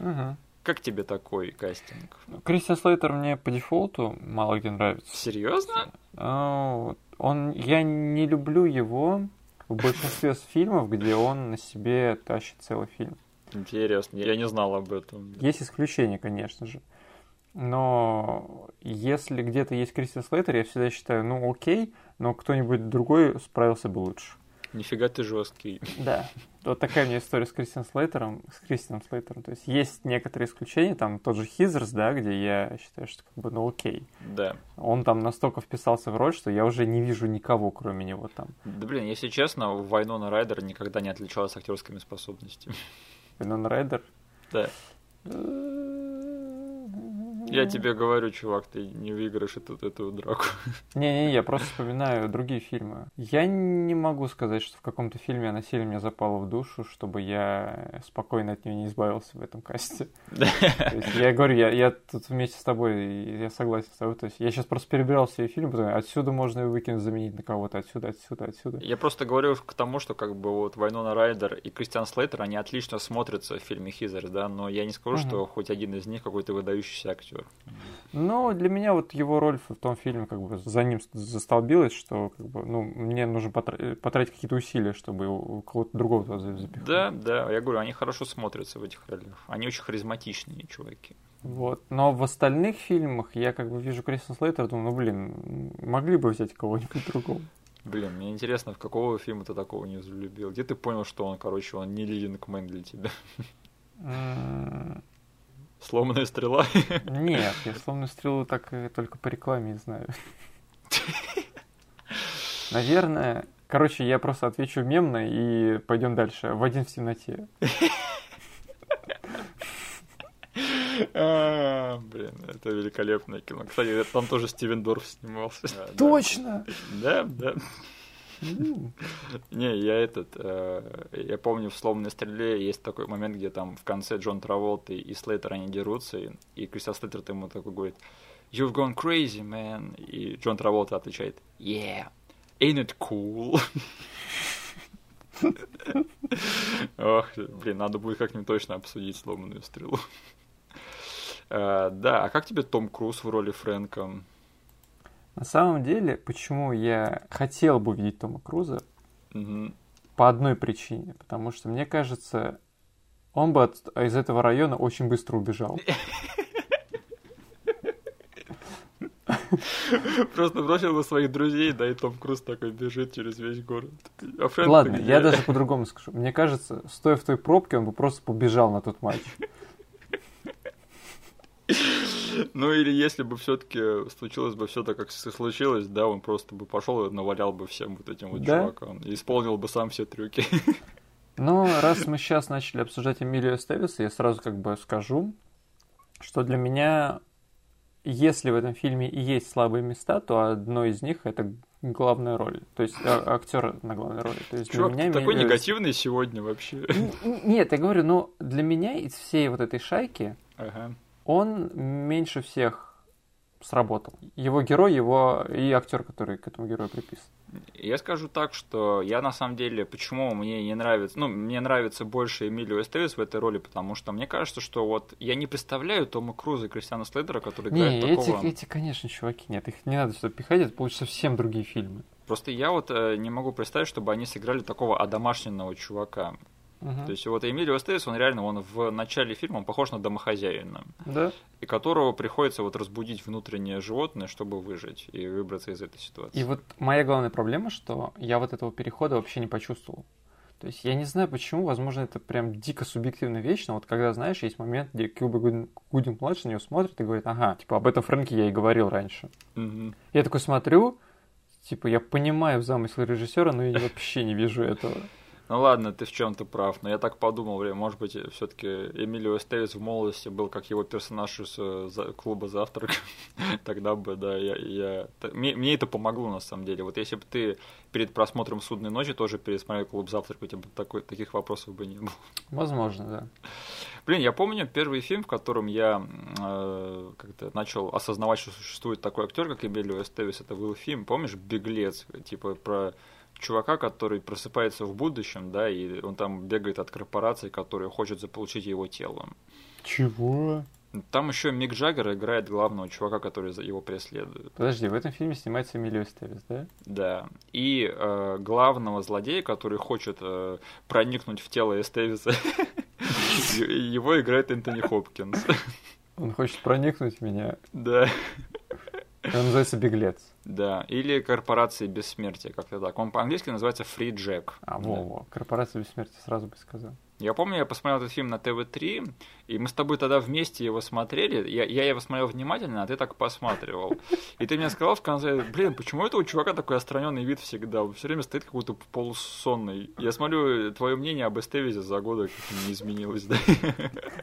Угу. Как тебе такой кастинг? Кристиан Слейтер мне по дефолту мало где нравится. Серьезно? А, он, я не люблю его в большинстве фильмов, где он на себе тащит целый фильм. Интересно, я не знал об этом. Есть исключения, конечно же. Но если где-то есть Кристиан Слейтер, я всегда считаю, ну окей, но кто-нибудь другой справился бы лучше. Нифига ты жесткий. Да. Вот такая у меня история с Кристиан Слейтером, с Кристианом Слейтером. То есть есть некоторые исключения, там тот же Хизерс, да, где я считаю, что как бы, ну окей. Да. Он там настолько вписался в роль, что я уже не вижу никого, кроме него там. Да блин, если честно, Вайнона Райдер никогда не отличалась актерскими способностями. Вайнона Райдер? Да. Я тебе говорю, чувак, ты не выиграешь эту, эту драку. Не-не, я просто вспоминаю другие фильмы. Я не могу сказать, что в каком-то фильме она сильно мне запала в душу, чтобы я спокойно от нее не избавился в этом касте. я говорю, я, я тут вместе с тобой, я согласен с тобой. То есть я сейчас просто перебирал все фильмы, потому отсюда можно выкинуть, заменить на кого-то, отсюда, отсюда, отсюда. Я просто говорю к тому, что как бы вот Вайнона Райдер и Кристиан Слейтер, они отлично смотрятся в фильме Хизер, да, но я не скажу, угу. что хоть один из них какой-то выдающийся актер актер. Ну, для меня вот его роль в том фильме как бы за ним застолбилась, что как бы, ну, мне нужно потратить какие-то усилия, чтобы у кого-то другого туда запихнуть. Да, да, я говорю, они хорошо смотрятся в этих ролях. Они очень харизматичные чуваки. Вот. Но в остальных фильмах я как бы вижу Кристен Слейтер, думаю, ну, блин, могли бы взять кого-нибудь другого. Блин, мне интересно, в какого фильма ты такого не влюбил? Где ты понял, что он, короче, он не лидинг мэн для тебя? Сломанная стрела? Нет, я сломанную стрелу так только по рекламе знаю. Наверное, короче, я просто отвечу мемно и пойдем дальше. В один в темноте. А, блин, это великолепное кино. Кстати, там тоже Стивен Дорф снимался. Точно! Да, да. Не, я этот, э, я помню в «Сломанной стреле» есть такой момент, где там в конце Джон Траволт и Слейтер, они дерутся, и, Кристиан Слейтер ему такой говорит, You've gone crazy, man. И Джон Траволта отвечает, Yeah, ain't it cool? Ох, блин, надо будет как-нибудь точно обсудить сломанную стрелу. Uh, да, а как тебе Том Круз в роли Фрэнка? На самом деле, почему я хотел бы увидеть Тома Круза? Угу. По одной причине. Потому что, мне кажется, он бы от, из этого района очень быстро убежал. Просто бросил бы своих друзей, да, и Том Круз такой бежит через весь город. А Ладно, я даже по-другому скажу. Мне кажется, стоя в той пробке, он бы просто побежал на тот матч. Ну или если бы все-таки случилось бы все так, как случилось, да, он просто бы пошел и навалял бы всем вот этим вот да? чувакам. И исполнил бы сам все трюки. Ну, раз мы сейчас начали обсуждать Эмилию Стевиса, я сразу как бы скажу, что для меня, если в этом фильме и есть слабые места, то одно из них это главная роль. То есть а, актер на главной роли. То есть Чувак, для меня такой Эмилия... негативный сегодня вообще. Нет, я говорю, ну для меня из всей вот этой шайки ага он меньше всех сработал. Его герой, его и актер, который к этому герою приписан. Я скажу так, что я на самом деле, почему мне не нравится, ну, мне нравится больше Эмилио Эстевис в этой роли, потому что мне кажется, что вот я не представляю Тома Круза и Кристиана Слейдера, который играет не, такого... эти, эти, конечно, чуваки, нет, их не надо сюда пихать, это получится совсем другие фильмы. Просто я вот э, не могу представить, чтобы они сыграли такого одомашненного чувака. Угу. То есть вот Эмилио Эстевис, он реально, он в начале фильма, он похож на домохозяина. Да. И которого приходится вот разбудить внутреннее животное, чтобы выжить и выбраться из этой ситуации. И вот моя главная проблема, что я вот этого перехода вообще не почувствовал. То есть я не знаю почему, возможно, это прям дико субъективная вещь, но вот когда, знаешь, есть момент, где Кьюба Гудин младший на него смотрит и говорит, ага, типа об этом Фрэнке я и говорил раньше. Угу. Я такой смотрю, типа я понимаю замысел режиссера, но я вообще не вижу этого. Ну ладно, ты в чем-то прав, но я так подумал, может быть, все-таки Эмилио Эстевис в молодости был как его персонаж из э, клуба «Завтрак». Тогда бы, да, я... я... Мне, мне это помогло, на самом деле. Вот если бы ты перед просмотром «Судной ночи» тоже пересмотрел «Клуб «Завтрак», у тебя бы такой, таких вопросов бы не было. Возможно, да. Блин, я помню первый фильм, в котором я э, как-то начал осознавать, что существует такой актер, как Эмилио Эстевис. Это был фильм, помнишь, «Беглец», типа про чувака, который просыпается в будущем, да, и он там бегает от корпорации, которая хочет заполучить его тело. Чего? Там еще Мик Джаггер играет главного чувака, который его преследует. Подожди, в этом фильме снимается Эмилио Стевис, да? Да. И э, главного злодея, который хочет э, проникнуть в тело Эстевиса, его играет Энтони Хопкинс. Он хочет проникнуть в меня. Да. Он называется «Беглец». Да, или «Корпорация бессмертия», как-то так. Он по-английски называется «Free Jack». А, во-во, «Корпорация бессмертия» сразу бы сказал. Я помню, я посмотрел этот фильм на ТВ-3, и мы с тобой тогда вместе его смотрели. Я, я его смотрел внимательно, а ты так посматривал. И ты мне сказал в конце, блин, почему это у чувака такой отстраненный вид всегда? Все время стоит как будто полусонный. Я смотрю, твое мнение об Эстевизе за годы как не изменилось, да?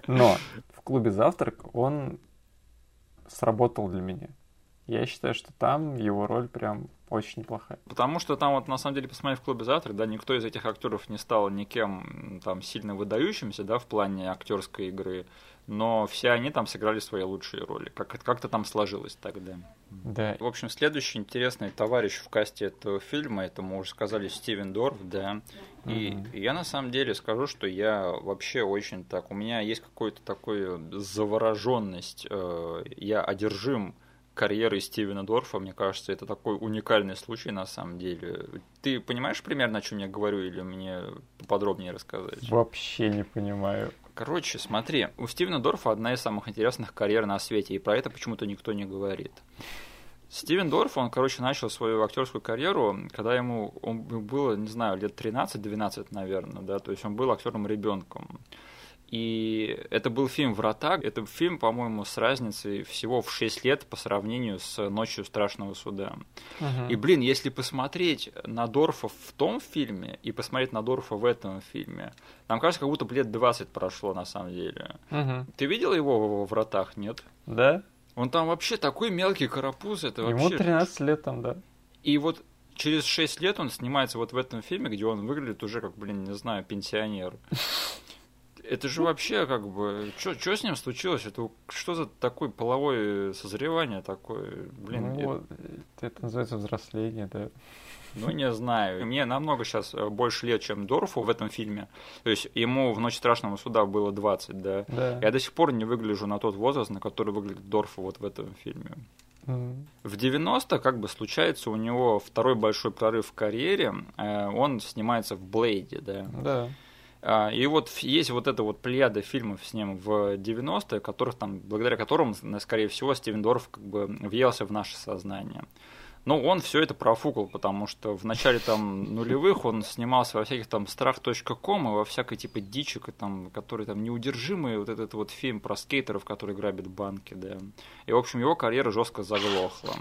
Но в клубе «Завтрак» он сработал для меня. Я считаю, что там его роль прям очень неплохая. Потому что там вот на самом деле, посмотрев в клубе завтра, да, никто из этих актеров не стал никем там сильно выдающимся, да, в плане актерской игры, но все они там сыграли свои лучшие роли. Как- как-то там сложилось тогда. Да. В общем, следующий интересный товарищ в касте этого фильма, это мы уже сказали Стивен Дорф, да. И Мгм. я на самом деле скажу, что я вообще очень так, у меня есть какой-то такой завороженность, э, я одержим карьерой Стивена Дорфа, мне кажется, это такой уникальный случай на самом деле. Ты понимаешь примерно, о чем я говорю, или мне подробнее рассказать? Вообще не понимаю. Короче, смотри, у Стивена Дорфа одна из самых интересных карьер на свете, и про это почему-то никто не говорит. Стивен Дорф, он, короче, начал свою актерскую карьеру, когда ему он было, не знаю, лет 13-12, наверное, да, то есть он был актером ребенком. И это был фильм «Врата». Это фильм, по-моему, с разницей всего в 6 лет по сравнению с «Ночью страшного суда». Мгм. И, блин, если посмотреть на Дорфа в том фильме и посмотреть на Дорфа в этом фильме, нам кажется, как будто бы лет 20 прошло на самом деле. Мгм. Ты видел его в «Вратах», нет? Да? Он там вообще такой мелкий карапуз, это Ему вообще... 13 лет там, да. И вот через 6 лет он снимается вот в этом фильме, где он выглядит уже как, блин, не знаю, пенсионер. Это же вообще как бы... Что с ним случилось? Это что за такое половое созревание такое? Блин, ну, это- э, это называется взросление, да. Ну, не знаю. Мне намного сейчас больше лет, чем Дорфу в этом фильме. То есть ему в «Ночь страшного суда» было 20, да. Да. Я до сих пор не выгляжу на тот возраст, на который выглядит Дорфу вот в этом фильме. В 90 как бы случается у него второй большой прорыв в карьере. Э, Он снимается в Блейде, да. Да. А, И вот есть вот эта вот плеяда фильмов с ним в 90-е, которых там, благодаря которым, скорее всего, Стивен Дорф как бы въелся в наше сознание. Но он все это профукал, потому что в начале там нулевых он снимался во всяких там страх.ком и во всякой типа дичи, ко- там, который там неудержимый, вот этот вот фильм про скейтеров, которые грабят банки, да. И, в общем, его карьера жестко заглохла.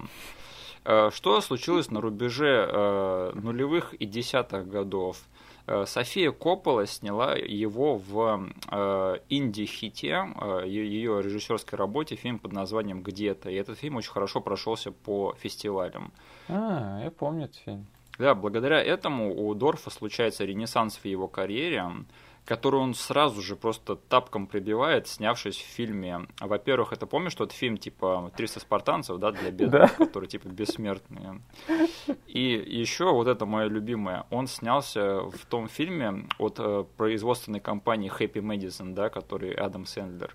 Э, Что случилось на рубеже э, нулевых и десятых годов? Э, София Коппола сняла его в э, инди-хите, э, ее режиссерской работе, фильм под названием «Где-то». И этот фильм очень хорошо прошелся по фестивалям. А, я помню этот фильм. Да, благодаря этому у Дорфа случается ренессанс в его карьере, который он сразу же просто тапком прибивает, снявшись в фильме. Во-первых, это помнишь тот фильм типа «300 спартанцев», да, для бедных, которые типа бессмертные. И еще вот это мое любимое, он снялся в том фильме от э, производственной компании Happy Madison, да, который Адам Сэндлер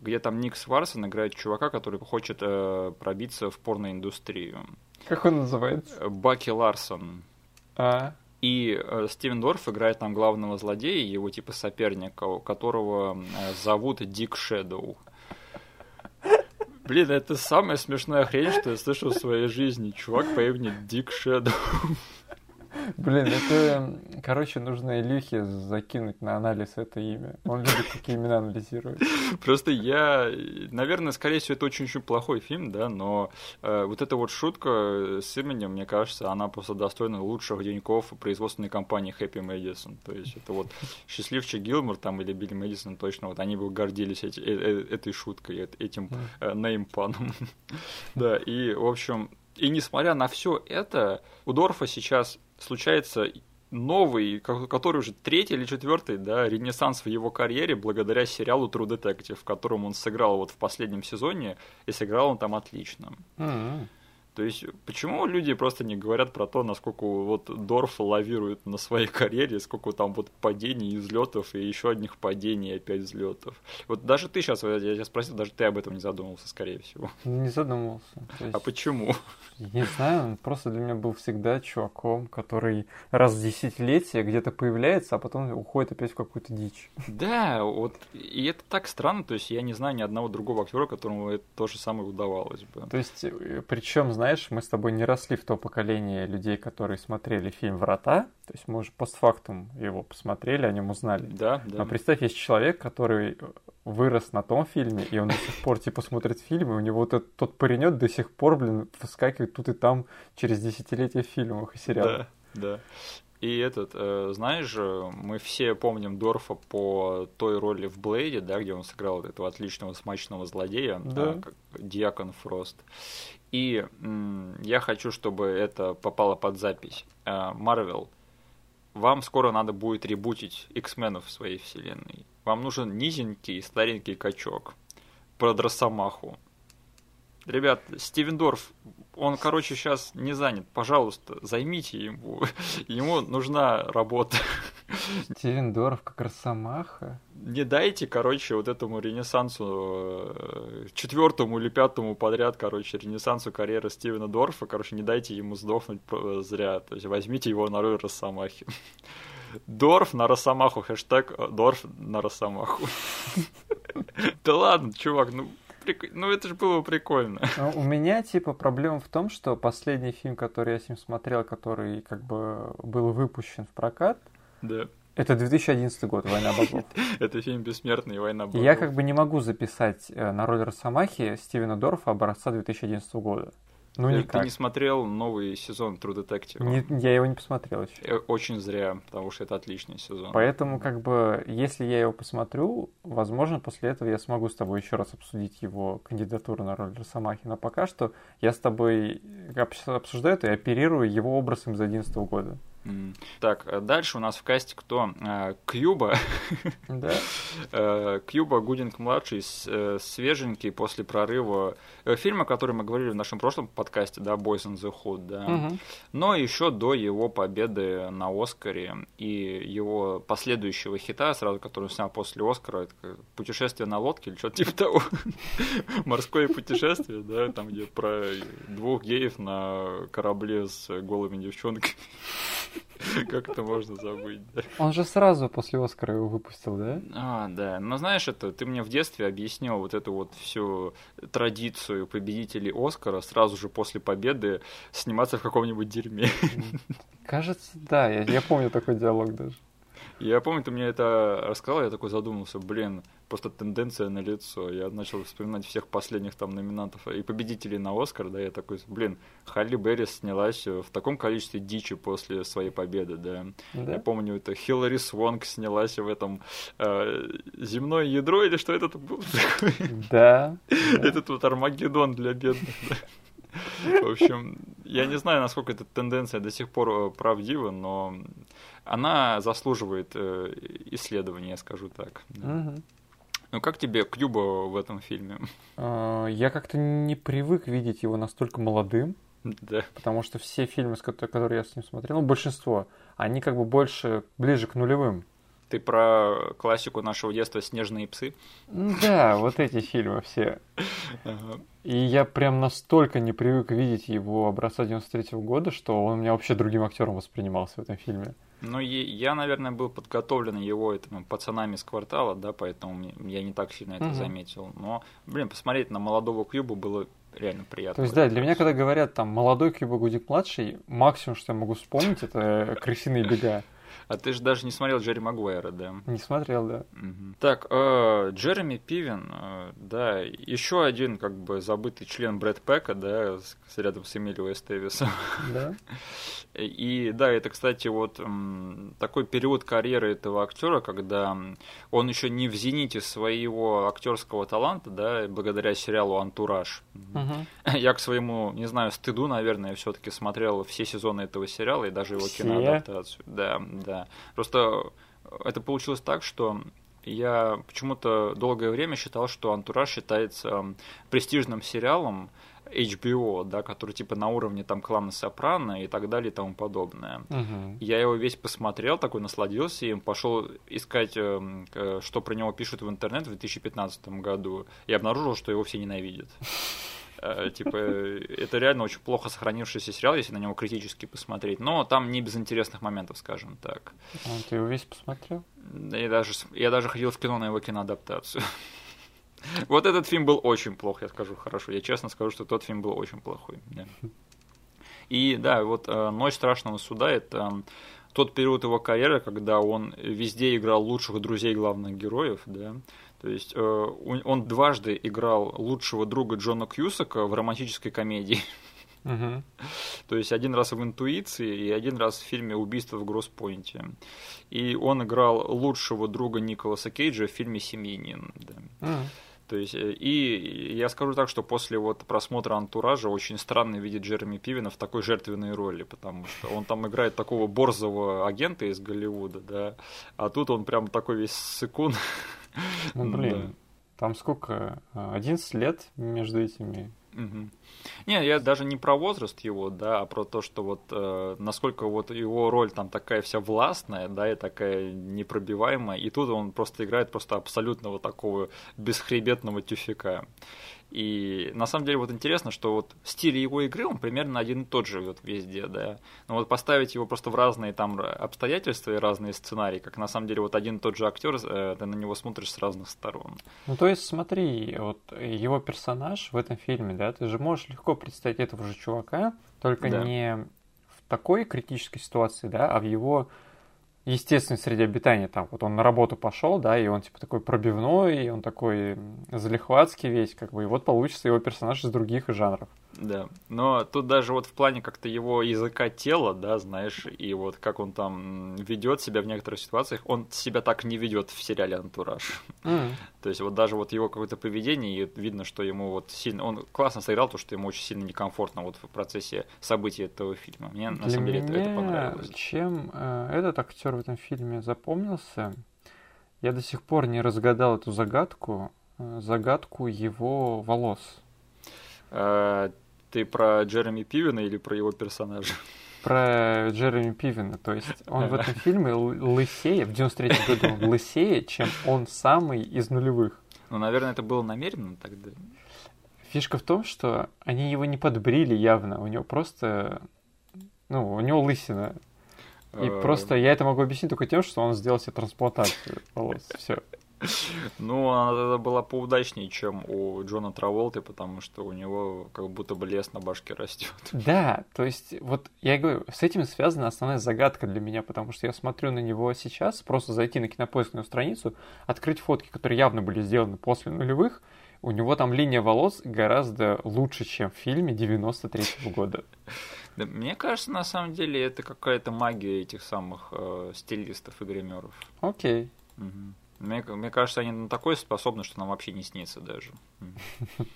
где там Ник Сварсон играет чувака, который хочет э, пробиться в порноиндустрию. Как он называется? Э, Баки Ларсон. А, И э, Стивен Дорф играет там главного злодея, его типа соперника, которого э, зовут Дик Шэдоу. Блин, это самая смешная хрень, что я слышал в своей жизни. Чувак по имени Дик Шэдоу. Блин, это, короче, нужно Илюхе закинуть на анализ это имя. Он любит такие имена анализировать. Просто я, наверное, скорее всего, это очень-очень плохой фильм, да, но э, вот эта вот шутка с именем, мне кажется, она просто достойна лучших деньков производственной компании Happy Madison. То есть это вот счастливчик Гилмор там или Билли Мэдисон точно, вот они бы гордились эти- э- э- этой шуткой, э- этим э, неймпаном. Да, и, в общем, и несмотря на все это, у Дорфа сейчас случается новый, ко- который уже третий или четвертый, да, ренессанс в его карьере благодаря сериалу True Detective, в котором он сыграл вот в последнем сезоне, и сыграл он там отлично. М. То есть, почему люди просто не говорят про то, насколько вот Дорф лавирует на своей карьере, сколько там вот падений, взлетов и еще одних падений и опять взлетов. Вот даже ты сейчас, я тебя спросил, даже ты об этом не задумывался, скорее всего. Не задумывался. Есть... А почему? Не знаю, он просто для меня был всегда чуваком, который раз в десятилетие где-то появляется, а потом уходит опять в какую-то дичь. Да, вот и это так странно, то есть я не знаю ни одного другого актера, которому это то же самое удавалось бы. То есть, э, причем, знаешь, мы с тобой не росли в то поколение людей, которые смотрели фильм «Врата», то есть мы уже постфактум его посмотрели, о нем узнали. Да, да. Но представь, есть человек, который вырос на том фильме, и он до сих пор типа смотрит фильмы, у него вот этот, тот паренек до сих пор, блин, выскакивает тут и там через десятилетия в фильмах и сериалах. Да, да. И этот, э, знаешь же, мы все помним Дорфа по той роли в Блейде, да, где он сыграл этого отличного смачного злодея, да. э, Диакон Фрост. И я хочу, чтобы это попало под запись. Марвел, э, вам скоро надо будет ребутить X-менов в своей вселенной. Вам нужен низенький старенький качок про Дросомаху. Ребят, Стивен Дорф, он, короче, сейчас не занят. Пожалуйста, займите ему. Ему нужна работа. Стивен Дорф как Росомаха? Не дайте, короче, вот этому ренессансу, э, четвертому или пятому подряд, короче, ренессансу карьеры Стивена Дорфа, короче, не дайте ему сдохнуть зря. То есть возьмите его на роль Росомахи. Дорф на Росомаху, хэштег Дорф на Росомаху. Да ладно, чувак, ну прик... ну это же было прикольно. Ну, у меня, типа, проблема в том, что последний фильм, который я с ним смотрел, который как бы был выпущен в прокат, да. это 2011 год, «Война богов». Это фильм «Бессмертный. Война богов». Я как бы не могу записать э, на роль Росомахи Стивена Дорфа образца 2011 года. Ну, Ты никак. Ты не смотрел новый сезон True Detective? Не, я его не посмотрел еще. Э, очень зря, потому что это отличный сезон. Поэтому, как бы, если я его посмотрю, возможно, после этого я смогу с тобой еще раз обсудить его кандидатуру на роль Росомахи. Но пока что я с тобой обсуждаю это и оперирую его образом из 2011 года. Так, э, дальше у нас в касте кто? Э, Кьюба. Да. Э, Кьюба Гудинг-младший, свеженький после прорыва фильма, о котором мы говорили в нашем прошлом подкасте, да, Boys in the Hood, да. Но еще до его победы на Оскаре и его последующего хита, сразу, который он снял после Оскара, это «Путешествие на лодке» или что-то типа того. Морское путешествие, да, там где про двух геев на корабле с голыми девчонками. Как это можно забыть? Да? Он же сразу после Оскара его выпустил, да? А, да. Но знаешь, это ты мне в детстве объяснил вот эту вот всю традицию победителей Оскара сразу же после победы сниматься в каком-нибудь дерьме. Кажется, да. Я, я помню такой диалог даже. Я помню, ты мне это рассказал, я такой задумался, блин, просто тенденция на лицо. Я начал вспоминать всех последних там номинантов и победителей на Оскар, да, я такой, блин, Халли Берри снялась в таком количестве дичи после своей победы, да. да? Я помню, это Хиллари Свонг снялась в этом э, земное ядро или что это был? Да. Этот вот Армагеддон для бедных, да. В общем, я не знаю, насколько эта тенденция до сих пор э, правдива, но она заслуживает э, исследования, скажу так. Угу. Ну как тебе Кьюба в этом фильме? А, я как-то не привык видеть его настолько молодым. Да. Потому что все фильмы, которые я с ним смотрел, ну, большинство, они как бы больше ближе к нулевым. Ты про классику нашего детства «Снежные псы»? Да, вот эти фильмы все. И я прям настолько не привык видеть его образца 93 -го года, что он у меня вообще другим актером воспринимался в этом фильме. Ну, я, наверное, был подготовлен его этими пацанами из квартала, да, поэтому я не так сильно это угу. заметил. Но, блин, посмотреть на молодого Кьюба было реально приятно. То есть, да, для меня, когда говорят там молодой Кьюба Гудик младший, максимум, что я могу вспомнить, это крысиные бега. А ты же даже не смотрел Джерри Магуайра, да? Не смотрел, да. Угу. Так, э, Джереми Пивен, э, да, еще один как бы забытый член Брэд Пэка, да, с, рядом с Эмилио Эстевисом. Да. И да, это, кстати, вот такой период карьеры этого актера, когда он еще не в зените своего актерского таланта, да, благодаря сериалу Антураж. Угу. Я к своему, не знаю, стыду, наверное, все-таки смотрел все сезоны этого сериала и даже его все? киноадаптацию. Да, да. Просто это получилось так, что я почему-то долгое время считал, что «Антураж» считается престижным сериалом, HBO, да, который типа на уровне там клана Сопрано и так далее и тому подобное. Угу. Я его весь посмотрел, такой насладился им, пошел искать, э, что про него пишут в интернет в 2015 году, и обнаружил, что его все ненавидят. Э, типа, это реально очень плохо сохранившийся сериал, если на него критически посмотреть. Но там не без интересных моментов, скажем так. А ты его весь посмотрел? Я даже, я даже ходил в кино на его киноадаптацию. Вот этот фильм был очень плох, я скажу хорошо. Я честно скажу, что тот фильм был очень плохой. Да. И да, вот э, «Ночь страшного суда» — это тот период его карьеры, когда он везде играл лучших друзей главных героев, да, то есть э, он дважды играл лучшего друга Джона Кьюсака в романтической комедии. Uh-huh. То есть один раз в интуиции и один раз в фильме Убийство в Гросспойнте. И он играл лучшего друга Николаса Кейджа в фильме Семьянин. Да. Uh-huh. То есть, э, и я скажу так, что после вот просмотра антуража очень странно видеть Джереми Пивина в такой жертвенной роли, потому что он там играет такого борзого агента из Голливуда, да, а тут он прям такой весь сыкун. Ну, блин, да. там сколько? 11 лет между этими Не, я даже не про возраст его, да, а про то, что вот э, насколько вот его роль там такая вся властная, да, и такая непробиваемая, и тут он просто играет просто абсолютно вот такого бесхребетного тюфика. И на самом деле вот интересно, что вот стиль его игры, он примерно один и тот же вот везде, да. Но вот поставить его просто в разные там обстоятельства и разные сценарии, как на самом деле вот один и тот же актер, э, ты на него смотришь с разных сторон. Ну то есть смотри, вот его персонаж в этом фильме, да, ты же можешь легко представить этого же чувака, только да. не в такой критической ситуации, да, а в его естественной среде обитания. Там вот он на работу пошел, да, и он типа такой пробивной, и он такой залихватский весь, как бы, и вот получится его персонаж из других жанров. Да, но тут даже вот в плане как-то его языка тела, да, знаешь, и вот как он там ведет себя в некоторых ситуациях, он себя так не ведет в сериале «Антураж». Mm. То есть вот даже вот его какое-то поведение, и видно, что ему вот сильно... Он классно сыграл, то, что ему очень сильно некомфортно вот в процессе событий этого фильма. Мне Для на самом деле меня, это, это понравилось. Чем э, этот актер в этом фильме запомнился, я до сих пор не разгадал эту загадку, э, загадку его волос. Э, ты про Джереми Пивина или про его персонажа? Про Джереми Пивина. То есть он в этом фильме лысее, в 93 году он лысее, чем он самый из нулевых. Ну, наверное, это было намеренно тогда. Фишка в том, что они его не подбрили явно. У него просто... Ну, у него лысина. И Э, просто я это могу объяснить только тем, что он сделал себе трансплантацию волос. Все. Ну, она была поудачнее, чем у Джона Траволты, потому что у него как будто бы лес на башке растет. Да, то есть, вот я говорю, с этим связана основная загадка для меня, потому что я смотрю на него сейчас, просто зайти на кинопоискную страницу, открыть фотки, которые явно были сделаны после нулевых, у него там линия волос гораздо лучше, чем в фильме 93 -го года. Да, мне кажется, на самом деле, это какая-то магия этих самых э, стилистов и гримеров. Окей. Мгм. Мне, мне кажется, они на такое способны, что нам вообще не снится даже.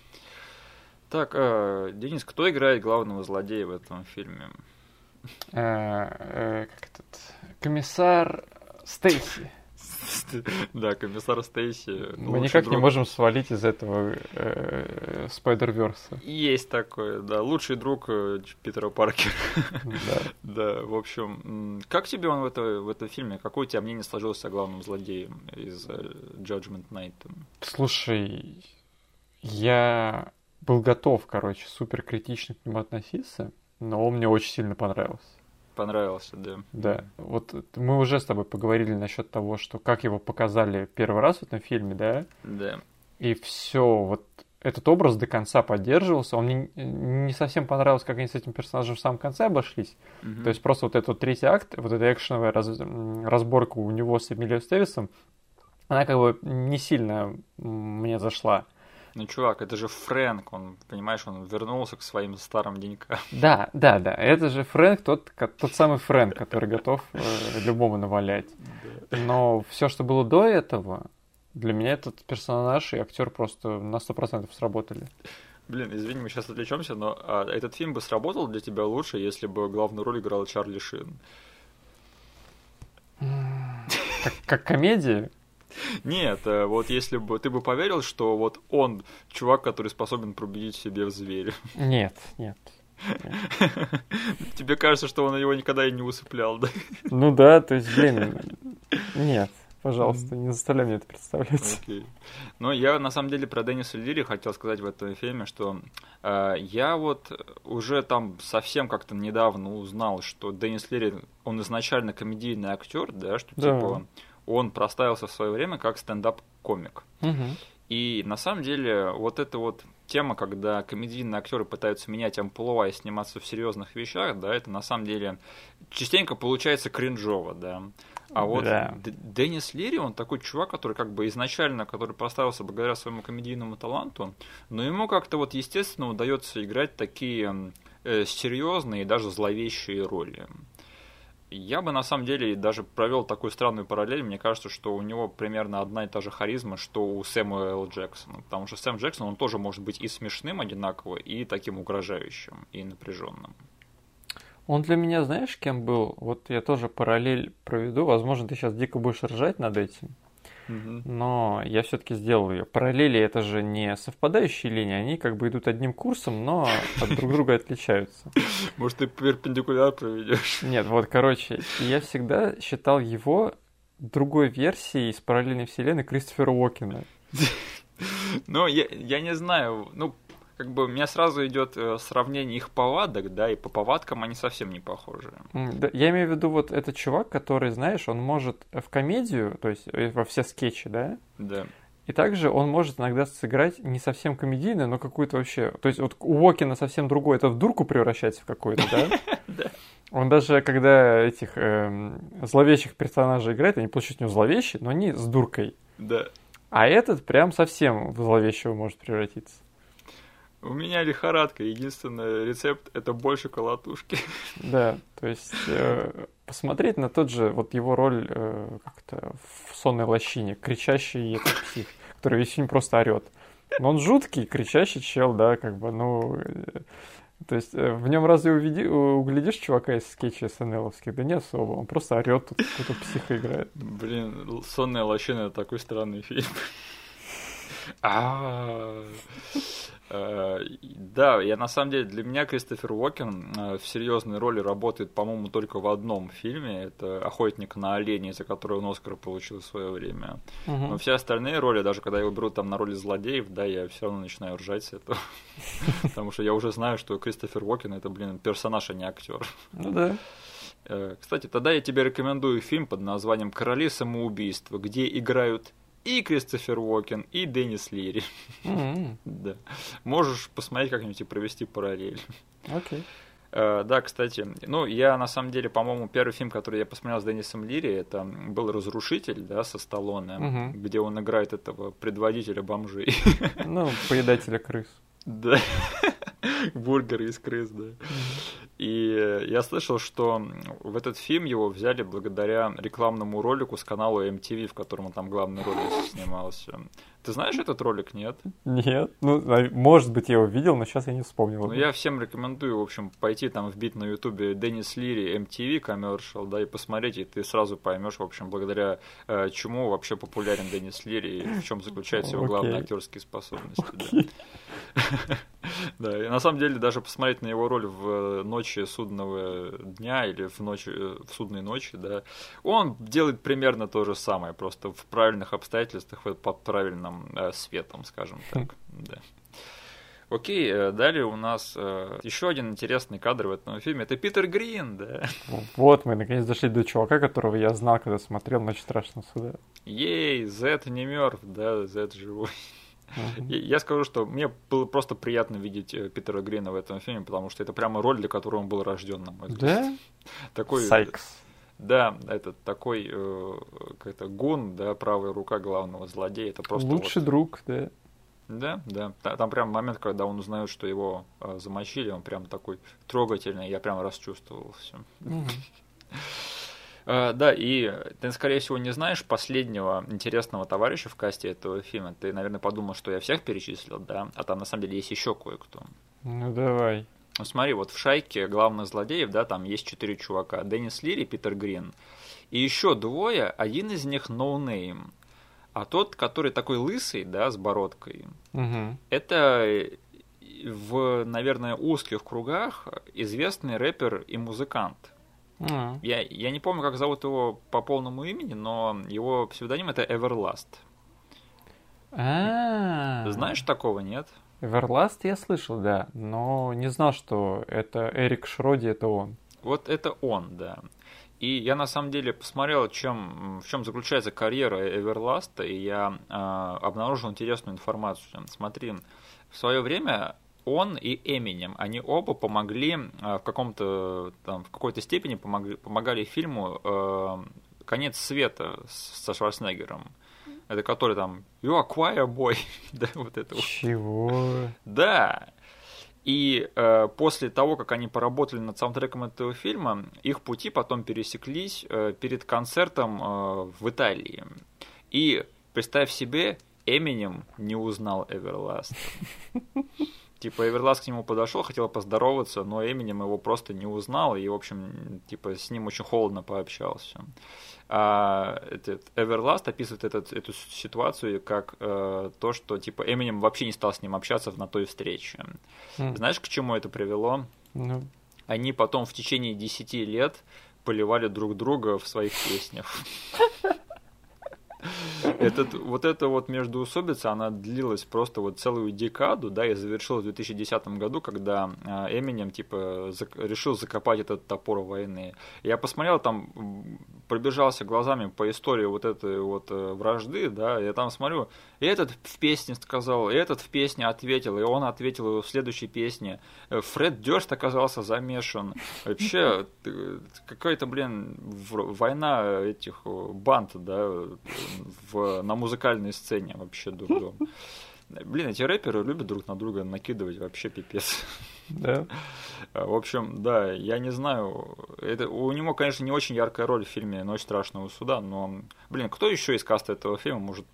Так, э, Денис, кто играет главного злодея в этом фильме? Э, э, Как этот... Комиссар Стейси. Да, комиссар Стейси. Мы лучший никак не друг- можем свалить из этого э, Спайдерверса. Есть такое, да. Лучший друг э, Питера Паркера. Да. Да, в общем, как тебе он в, это, в этом фильме? Какое у тебя мнение сложилось о главном злодее из э, Judgment Night? Слушай, я был готов, короче, супер критично к нему относиться, но он мне очень сильно понравился. Понравился, да. Да. Вот мы уже с тобой поговорили насчет того, что как его показали первый раз в этом фильме, да? Да. И все, вот этот образ до конца поддерживался. Он мне не совсем понравился, как они с этим персонажем в самом конце обошлись. Мгм. То есть просто вот этот вот третий акт, вот эта экшеновая раз- разборка у него с Эмилио Стевисом, она как бы не сильно мне зашла. Ну, чувак, это же Фрэнк, он, понимаешь, он вернулся к своим старым денькам. Да, да, да. Это же Фрэнк, тот, тот самый Фрэнк, который готов э, любому навалять. Но все, что было до этого, для меня этот персонаж и актер просто на 100% сработали. Блин, извини, мы сейчас отвлечемся, но а, этот фильм бы сработал для тебя лучше, если бы главную роль играл Чарли Шин. Как, как комедия? Нет, э, вот если бы ты бы поверил, что вот он чувак, который способен пробудить себе в зверя. Нет, нет. Тебе кажется, что он его никогда и не усыплял, да? Ну да, то есть, блин, нет. Пожалуйста, не заставляй меня это представлять. Okay. Но я на самом деле про Денниса Лири хотел сказать в этом фильме, что э, я вот уже там совсем как-то недавно узнал, что Деннис Лири, он изначально комедийный актер, да, что да. типа он проставился в свое время как стендап-комик. Угу. И на самом деле вот эта вот тема, когда комедийные актеры пытаются менять амплуа и сниматься в серьезных вещах, да, это на самом деле частенько получается кринжово, да. А вот да. Деннис Лири, он такой чувак, который как бы изначально, который проставился благодаря своему комедийному таланту, но ему как-то вот естественно удается играть такие э, серьезные и даже зловещие роли. Я бы на самом деле даже провел такую странную параллель. Мне кажется, что у него примерно одна и та же харизма, что у Сэма Л. Джексона. Потому что Сэм Джексон, он тоже может быть и смешным одинаково, и таким угрожающим, и напряженным. Он для меня, знаешь, кем был? Вот я тоже параллель проведу. Возможно, ты сейчас дико будешь ржать над этим. Но я все-таки сделал ее. Параллели это же не совпадающие линии, они как бы идут одним курсом, но от друг друга отличаются. Может, ты перпендикуляр проведешь? Нет, вот, короче, я всегда считал его другой версией из параллельной вселенной Кристофера Уокена. Ну, я, я не знаю, ну, как бы у меня сразу идет э, сравнение их повадок, да, и по повадкам они совсем не похожи. Да, я имею в виду вот этот чувак, который, знаешь, он может в комедию, то есть э, во все скетчи, да? Да. И также он может иногда сыграть не совсем комедийно, но какую-то вообще... То есть вот у Уокина совсем другое, это в дурку превращается в какую-то, да? Да. Он даже, когда этих эм, зловещих персонажей играет, они получают у него зловещие, но они с дуркой. Да. А этот прям совсем в зловещего может превратиться. У меня лихорадка. Единственный рецепт это больше колотушки. Да, то есть э, посмотреть на тот же, вот его роль э, как-то в сонной лощине, кричащий этот псих, который весь фильм просто орет. Но он жуткий, кричащий чел, да, как бы, ну... Э, то есть э, в нем разве увиди, углядишь чувака из скетча СНЛовских? Да не особо, он просто орет, тут какой-то психа играет. Блин, сонная лощина это такой странный фильм. А, Э, да, я на самом деле, для меня Кристофер Уокен э, в серьезной роли работает, по-моему, только в одном фильме. Это «Охотник на оленей», за который он Оскар получил в свое время. Угу. Но все остальные роли, даже когда его берут там на роли злодеев, да, я все равно начинаю ржать с этого. Потому что я уже знаю, что Кристофер Уокен это, блин, персонаж, а не актер. Ну да. Э, кстати, тогда я тебе рекомендую фильм под названием «Короли самоубийства», где играют и Кристофер Уокен, и Деннис Лири. Mm-hmm. да. Можешь посмотреть как-нибудь и провести параллель. Окей. Okay. Uh, да, кстати, ну, я на самом деле, по-моему, первый фильм, который я посмотрел с Деннисом Лири, это был «Разрушитель», да, со Сталлоне, uh-huh. где он играет этого предводителя бомжей. Ну, поедателя крыс. Да, бургеры из крыс, да. И я слышал, что в этот фильм его взяли благодаря рекламному ролику с канала MTV, в котором он там главной роли снимался. Ты знаешь этот ролик, нет? Нет. Ну, может быть, я его видел, но сейчас я не вспомнил. Ну, я всем рекомендую, в общем, пойти там вбить на ютубе Деннис Лири MTV коммершал, да, и посмотреть, и ты сразу поймешь, в общем, благодаря э, чему вообще популярен Деннис Лири и в чем заключаются его главные актерские способности. Okay. Да. Да, и на самом деле даже посмотреть на его роль в э, ночи судного дня или в ночи э, в судной ночи, да, он делает примерно то же самое, просто в правильных обстоятельствах, под правильным э, светом, скажем так, да. Окей, э, далее у нас э, еще один интересный кадр в этом фильме. Это Питер Грин, да. Вот мы наконец дошли до чувака, которого я знал, когда смотрел «Ночь страшного суда». Ей, Зет не мертв, да, Зет живой. Я скажу, что мне было просто приятно видеть э, Питера Грина в этом фильме, потому что это прямо роль, для которой он был рожден, на мой взгляд. Да? Такой, Сайкс. Да, это такой э, как-то гун, да, правая рука главного злодея. Это просто лучший вот... друг, да. Да, да. Там прям момент, когда он узнает, что его э, замочили, он прям такой трогательный, я прям расчувствовал все. Угу. Э, да, и ты, скорее всего, не знаешь последнего интересного товарища в касте этого фильма. Ты, наверное, подумал, что я всех перечислил, да? А там, на самом деле, есть еще кое-кто. Ну, давай. Ну, смотри, вот в шайке главных злодеев, да, там есть четыре чувака. Деннис Лири, Питер Грин. И еще двое, один из них no-name. А тот, который такой лысый, да, с бородкой, Угу. это в, наверное, узких кругах известный рэпер и музыкант. А, Я, я не помню, как зовут его по полному имени, но его псевдоним это Everlast. А. Знаешь такого, нет? Everlast я слышал, да, но не знал, что это Эрик Шроди, это он. Вот это он, да. И я на самом деле посмотрел, чем, в чем заключается карьера Эверласта, и я э, обнаружил интересную информацию. Смотри, в свое время он и Эминем, они оба помогли э, в каком-то там в какой-то степени помогли, помогали фильму э, "Конец света" со Шварценеггером. Это который там You are choir boy, да, вот это. Чего? Да. И э, после того, как они поработали над саундтреком этого фильма, их пути потом пересеклись э, перед концертом э, в Италии. И представь себе, Эминем не узнал Эверласт. Типа Эверласт к нему подошел, хотел поздороваться, но Эминем его просто не узнал и, в общем, типа с ним очень холодно пообщался. А этот Эверласт описывает этот, эту ситуацию как э, то, что типа Эминем вообще не стал с ним общаться на той встрече. М, Знаешь, к чему это привело? Ну, Они потом в течение 10 лет поливали друг друга в своих песнях. Этот, вот эта вот междуусобица, она длилась просто вот целую декаду, да, и завершилась в 2010 году, когда э, Эминем, типа, зак- решил закопать этот топор войны. Я посмотрел там, пробежался глазами по истории вот этой вот э, вражды, да, я там смотрю, и этот в песне сказал, и этот в песне ответил, и он ответил в следующей песне. Э, Фред Дёрст оказался замешан. Вообще, какая-то, блин, война этих э, банд, да, в, на музыкальной сцене вообще дурдом. Блин, эти рэперы любят друг на друга накидывать вообще пипец. да. В общем, да, я не знаю. Это, у него, конечно, не очень яркая роль в фильме «Ночь страшного суда», но, блин, кто еще из каста этого фильма может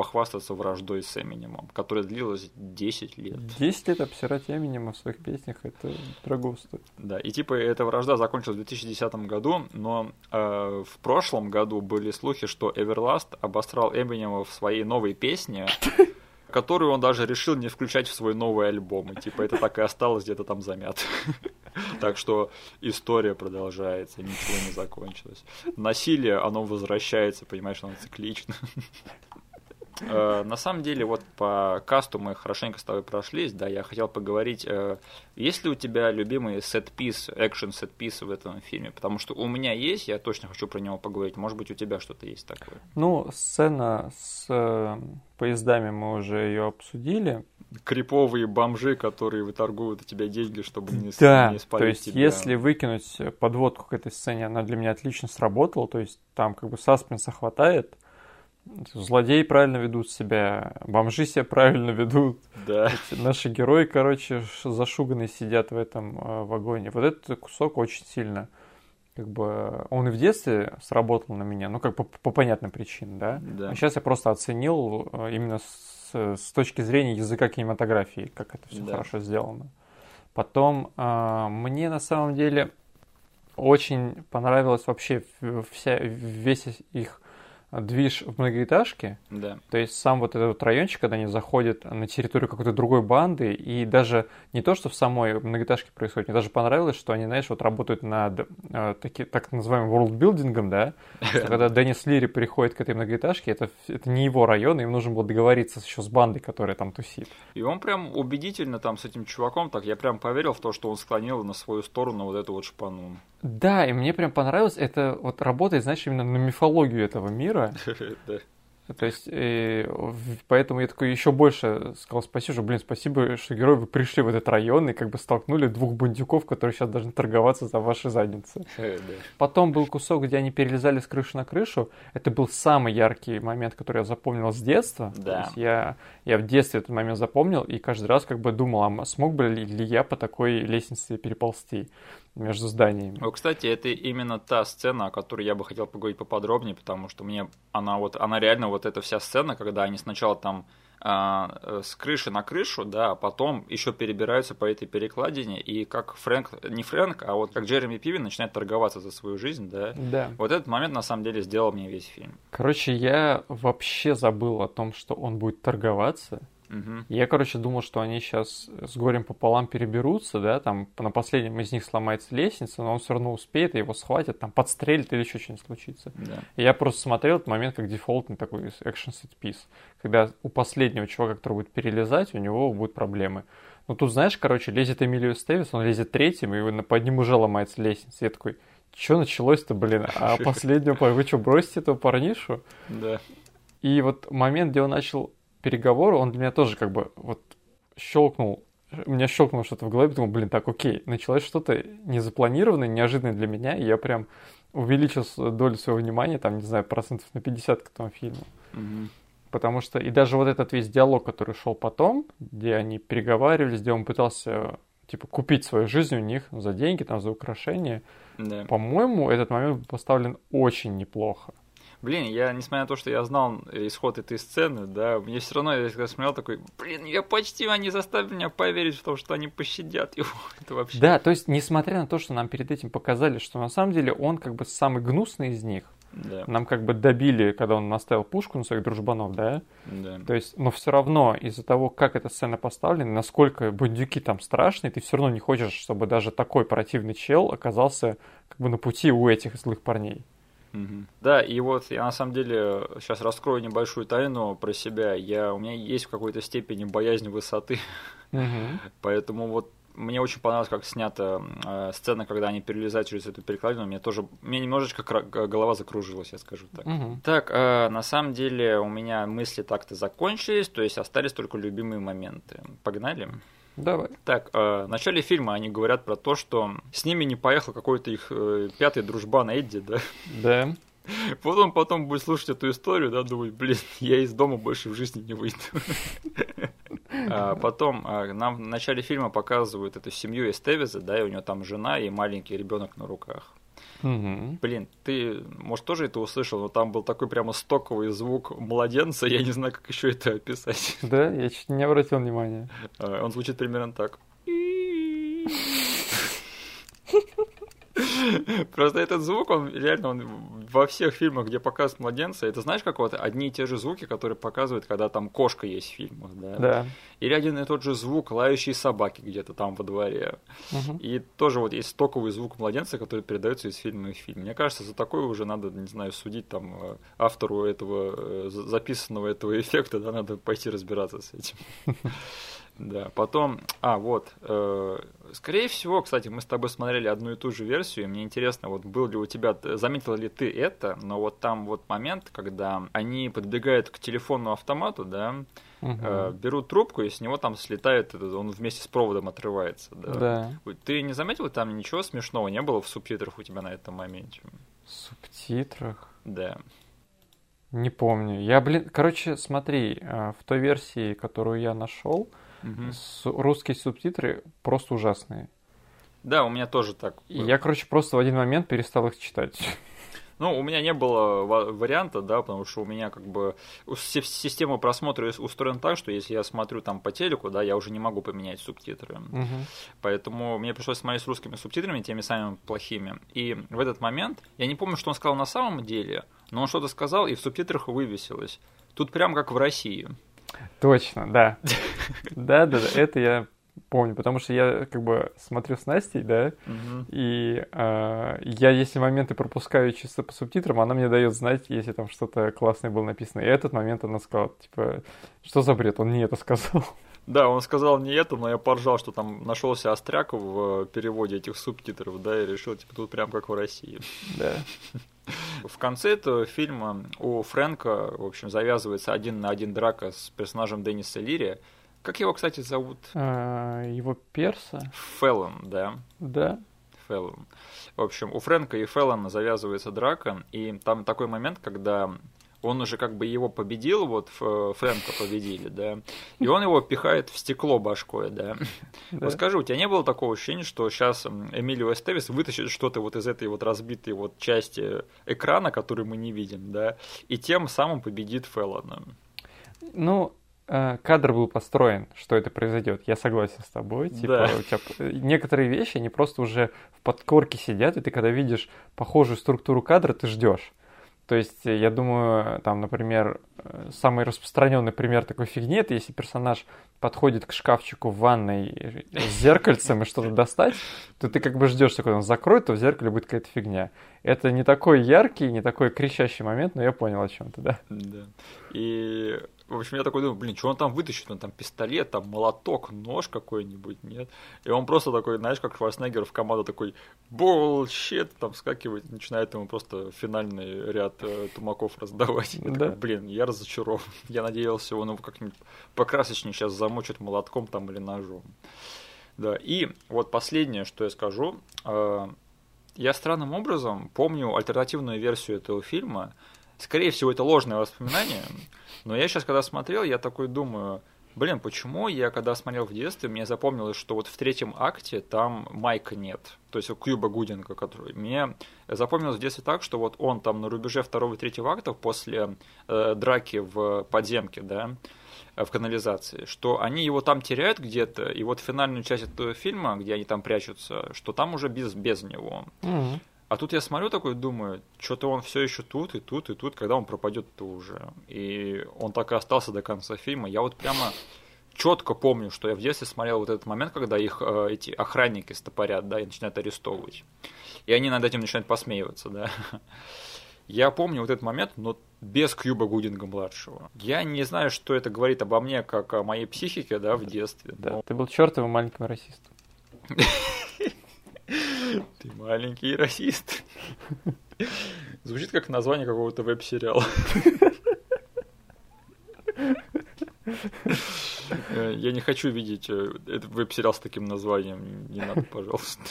похвастаться враждой с Эминемом, которая длилась 10 лет? 10 лет обсирать Эминема в своих песнях, это дорого стоит. Да, и типа эта вражда закончилась в 2010 году, но э, в прошлом году были слухи, что Эверласт обосрал Эминема в своей новой песне, которую он даже решил не включать в свой новый альбом. И типа это так и осталось где-то там замято. Так что история продолжается, ничего не закончилось. Насилие, оно возвращается, понимаешь, оно циклично. Э, На самом деле, вот по касту мы хорошенько с тобой прошлись, да, я хотел поговорить, э, есть ли у тебя любимый сет-пис, экшен сет-пис в этом фильме? Потому что у меня есть, я точно хочу про него поговорить, может быть, у тебя что-то есть такое? Ну, сцена с э, поездами мы уже ее обсудили. Криповые бомжи, которые выторгуют у тебя деньги, чтобы не, Да, не то спалить есть тебя. если выкинуть подводку к этой сцене, она для меня отлично сработала, то есть там как бы саспенса хватает, злодеи правильно ведут себя, бомжи себя правильно ведут, Да, наши герои, короче, зашуганные сидят в этом э, вагоне. Вот этот кусок очень сильно, как бы, он и в детстве сработал на меня, ну, как по, по понятным причинам, да? да. А сейчас я просто оценил э, именно с, с точки зрения языка кинематографии, как это все Да. хорошо сделано. Потом э, мне на самом деле очень понравилось вообще вся, весь их движ в многоэтажке. Да, То есть сам вот этот вот райончик, когда они заходят на территорию какой-то другой банды, и даже не то, что в самой многоэтажке происходит, мне даже понравилось, что они, знаешь, вот работают над э, таки, так называемым worldbuilding, да, что когда Деннис Лири приходит к этой многоэтажке, это, это не его район, им нужно было договориться еще с бандой, которая там тусит. И он прям убедительно там с этим чуваком, так я прям поверил в то, что он склонил на свою сторону вот эту вот шпану. Да, и мне прям понравилось, это вот работает, знаешь, именно на мифологию этого мира, Да. То есть, э, поэтому я такой еще больше сказал спасибо, что, блин, спасибо, что герои вы пришли в этот район и как бы столкнули двух бандюков, которые сейчас должны торговаться за ваши задницы. Э. Потом был кусок, где они перелезали с крыши на крышу. Это был самый яркий момент, который я запомнил с детства. То Да. есть я, я в детстве этот момент запомнил и каждый раз как бы думал, а смог бы ли я по такой лестнице переползти между зданиями. Ну, кстати, это именно та сцена, о которой я бы хотел поговорить поподробнее, потому что мне она вот, она реально вот эта вся сцена, когда они сначала там а, э, с крыши на крышу, да, а потом еще перебираются по этой перекладине, и как Фрэнк, не Фрэнк, а вот как Джереми Пивин начинает торговаться за свою жизнь, да. Да. Вот этот момент на самом деле сделал мне весь фильм. Короче, я вообще забыл о том, что он будет торговаться. Угу. Я, короче, думал, что они сейчас с горем пополам переберутся, да, там на последнем из них сломается лестница, но он все равно успеет, и его схватят, там подстрелят или еще что-нибудь случится. Да. И я просто смотрел этот момент как дефолтный такой экшен сет пис, когда у последнего чувака, который будет перелезать, у него будут проблемы. Ну тут, знаешь, короче, лезет Эмилио Стевис, он лезет третьим, и под ним уже ломается лестница. Я такой, что началось-то, блин? А последнего, вы что, бросите этого парнишу? Да. И вот момент, где он начал переговоры, он для меня тоже как бы вот щелкнул, у меня щелкнуло что-то в голове, думал, блин, так окей, началось что-то незапланированное, неожиданное для меня, и я прям увеличил долю своего внимания, там, не знаю, процентов на 50 к этому фильму. Угу. Потому что, и даже вот этот весь диалог, который шел потом, где они переговаривались, где он пытался, типа, купить свою жизнь у них за деньги, там, за украшения, Да. по-моему, этот момент поставлен очень неплохо. Блин, я, несмотря на то, что я знал исход этой сцены, да, мне все равно, я когда смотрел, такой, блин, я почти, они заставили меня поверить в то, что они пощадят его. Это вообще... Да, то есть, несмотря на то, что нам перед этим показали, что на самом деле он как бы самый гнусный из них, Да, нам как бы добили, когда он наставил пушку на своих дружбанов, да? да. То есть, но все равно из-за того, как эта сцена поставлена, насколько бандюки там страшные, ты все равно не хочешь, чтобы даже такой противный чел оказался как бы на пути у этих злых парней. Мгм. Да, и вот я на самом деле сейчас раскрою небольшую тайну про себя. Я, у меня есть в какой-то степени боязнь высоты, Мгм. поэтому вот мне очень понравилось, как снята э, сцена, когда они перелезают через эту перекладину. Мне тоже, мне немножечко кра- голова закружилась, я скажу так. Мгм. Так, э, на самом деле у меня мысли так-то закончились, то есть остались только любимые моменты. Погнали? Давай. Так, э, в начале фильма они говорят про то, что с ними не поехал какой-то их э, пятый дружбан Эдди, да? Да. Вот он потом будет слушать эту историю, да, думать, блин, я из дома больше в жизни не выйду. А Потом а, нам в начале фильма показывают эту семью Эстевиза, да, и у него там жена и маленький ребенок на руках. Мгм. Блин, ты, может, тоже это услышал, но там был такой прямо стоковый звук младенца, я не знаю, как еще это описать. Да, я чуть не обратил внимания. А, Он звучит примерно так. Просто этот звук, он реально он во всех фильмах, где показывают младенца, это знаешь, как вот одни и те же звуки, которые показывают, когда там кошка есть в фильмах, да? Да. Или один и тот же звук лающей собаки где-то там во дворе. Мгм. И тоже вот есть стоковый звук младенца, который передается из фильма в фильм. Мне кажется, за такое уже надо, не знаю, судить там э, автору этого э, за- записанного этого эффекта, да, надо пойти разбираться с этим. Да, потом, а вот, э, скорее всего, кстати, мы с тобой смотрели одну и ту же версию, и мне интересно, вот был ли у тебя, т- заметил ли ты это, но вот там вот момент, когда они подбегают к телефонному автомату, да, Мгм. э, берут трубку, и с него там слетает, он вместе с проводом отрывается, да. Да. Ты не заметил, там ничего смешного не было в субтитрах у тебя на этом моменте? В субтитрах. Да. Не помню. Я, блин, короче, смотри, э, в той версии, которую я нашел, Мгм. русские субтитры просто ужасные. Да, у меня тоже так. Было. я, короче, просто в один момент перестал их читать. Ну, у меня не было ва- варианта, да, потому что у меня как бы система просмотра ус- устроена так, что если я смотрю там по телеку, да, я уже не могу поменять субтитры. Мгм. Поэтому мне пришлось смотреть с русскими субтитрами, теми самыми плохими. И в этот момент, я не помню, что он сказал на самом деле, но он что-то сказал, и в субтитрах вывесилось. Тут прям как в России. Точно, да. Да, да, да, это я помню, потому что я как бы смотрю с Настей, да, и э, я, если моменты пропускаю чисто по субтитрам, она мне дает знать, если там что-то классное было написано. И этот момент она сказала, типа, что за бред, он не это сказал. Да, он сказал не это, но я поржал, что там нашелся остряк в переводе этих субтитров, да, и решил, типа, тут прям как в России. Да. В конце этого фильма у Фрэнка, в общем, завязывается один на один драка с персонажем Денниса Лири. Как его, кстати, зовут? А, Его перса, Феллон, да. да. Феллон. В общем, у Фрэнка и Феллона завязывается драка, и там такой момент, когда он уже как бы его победил, вот Фрэнка победили, да, и он его пихает в стекло башкой, да. да. Вот скажи, у тебя не было такого ощущения, что сейчас Эмилио Эстевис вытащит что-то вот из этой вот разбитой вот части экрана, которую мы не видим, да, и тем самым победит Феллона? Ну, э, кадр был построен, что это произойдет. Я согласен с тобой. Типа, Да. у тебя некоторые вещи, они просто уже в подкорке сидят, и ты когда видишь похожую структуру кадра, ты ждешь. То есть, э, я думаю, там, например, э, самый распространенный пример такой фигни, это если персонаж подходит к шкафчику в ванной э, с зеркальцем и что-то достать, то ты как бы ждешь, что когда он закроет, то в зеркале будет какая-то фигня. Это не такой яркий, не такой кричащий момент, но я понял о чем ты, да. Да. И, в общем, я такой думаю, блин, что он там вытащит? Он там пистолет, там молоток, нож какой-нибудь, нет? И он просто такой, знаешь, как Шварценеггер в команду такой, bullshit, там вскакивает, начинает ему просто финальный ряд э, тумаков раздавать. Я Да. такой, блин, я разочарован. Я надеялся, он его как-нибудь покрасочнее сейчас замочит молотком там или ножом. Да, и вот последнее, что я скажу. э, Я странным образом помню альтернативную версию этого фильма. Скорее всего, это ложное воспоминание. Но я сейчас, когда смотрел, я такой думаю, блин, почему я, когда смотрел в детстве, мне запомнилось, что вот в третьем акте там Майка нет. То есть Кьюба Гудинга, который... Мне запомнилось в детстве так, что вот он там на рубеже второго и третьего актов после э, драки в подземке, да, э, в канализации, что они его там теряют где-то, и вот финальную часть этого фильма, где они там прячутся, что там уже без, без него. А тут я смотрю такой, думаю, что-то он все еще тут, и тут, и тут, когда он пропадет-то уже. И он так и остался до конца фильма. Я вот прямо четко помню, что я в детстве смотрел вот этот момент, когда их э, эти охранники стопорят, да, и начинают арестовывать. И они над этим начинают посмеиваться, да. Я помню вот этот момент, но без Кьюба Гудинга младшего. Я не знаю, что это говорит обо мне, как о моей психике, да, в детстве. Да, но ты был чертовым маленьким расистом. Ты маленький расист. Звучит как название какого-то веб-сериала. Э, Я не хочу видеть э, этот веб-сериал с таким названием. Не надо, пожалуйста.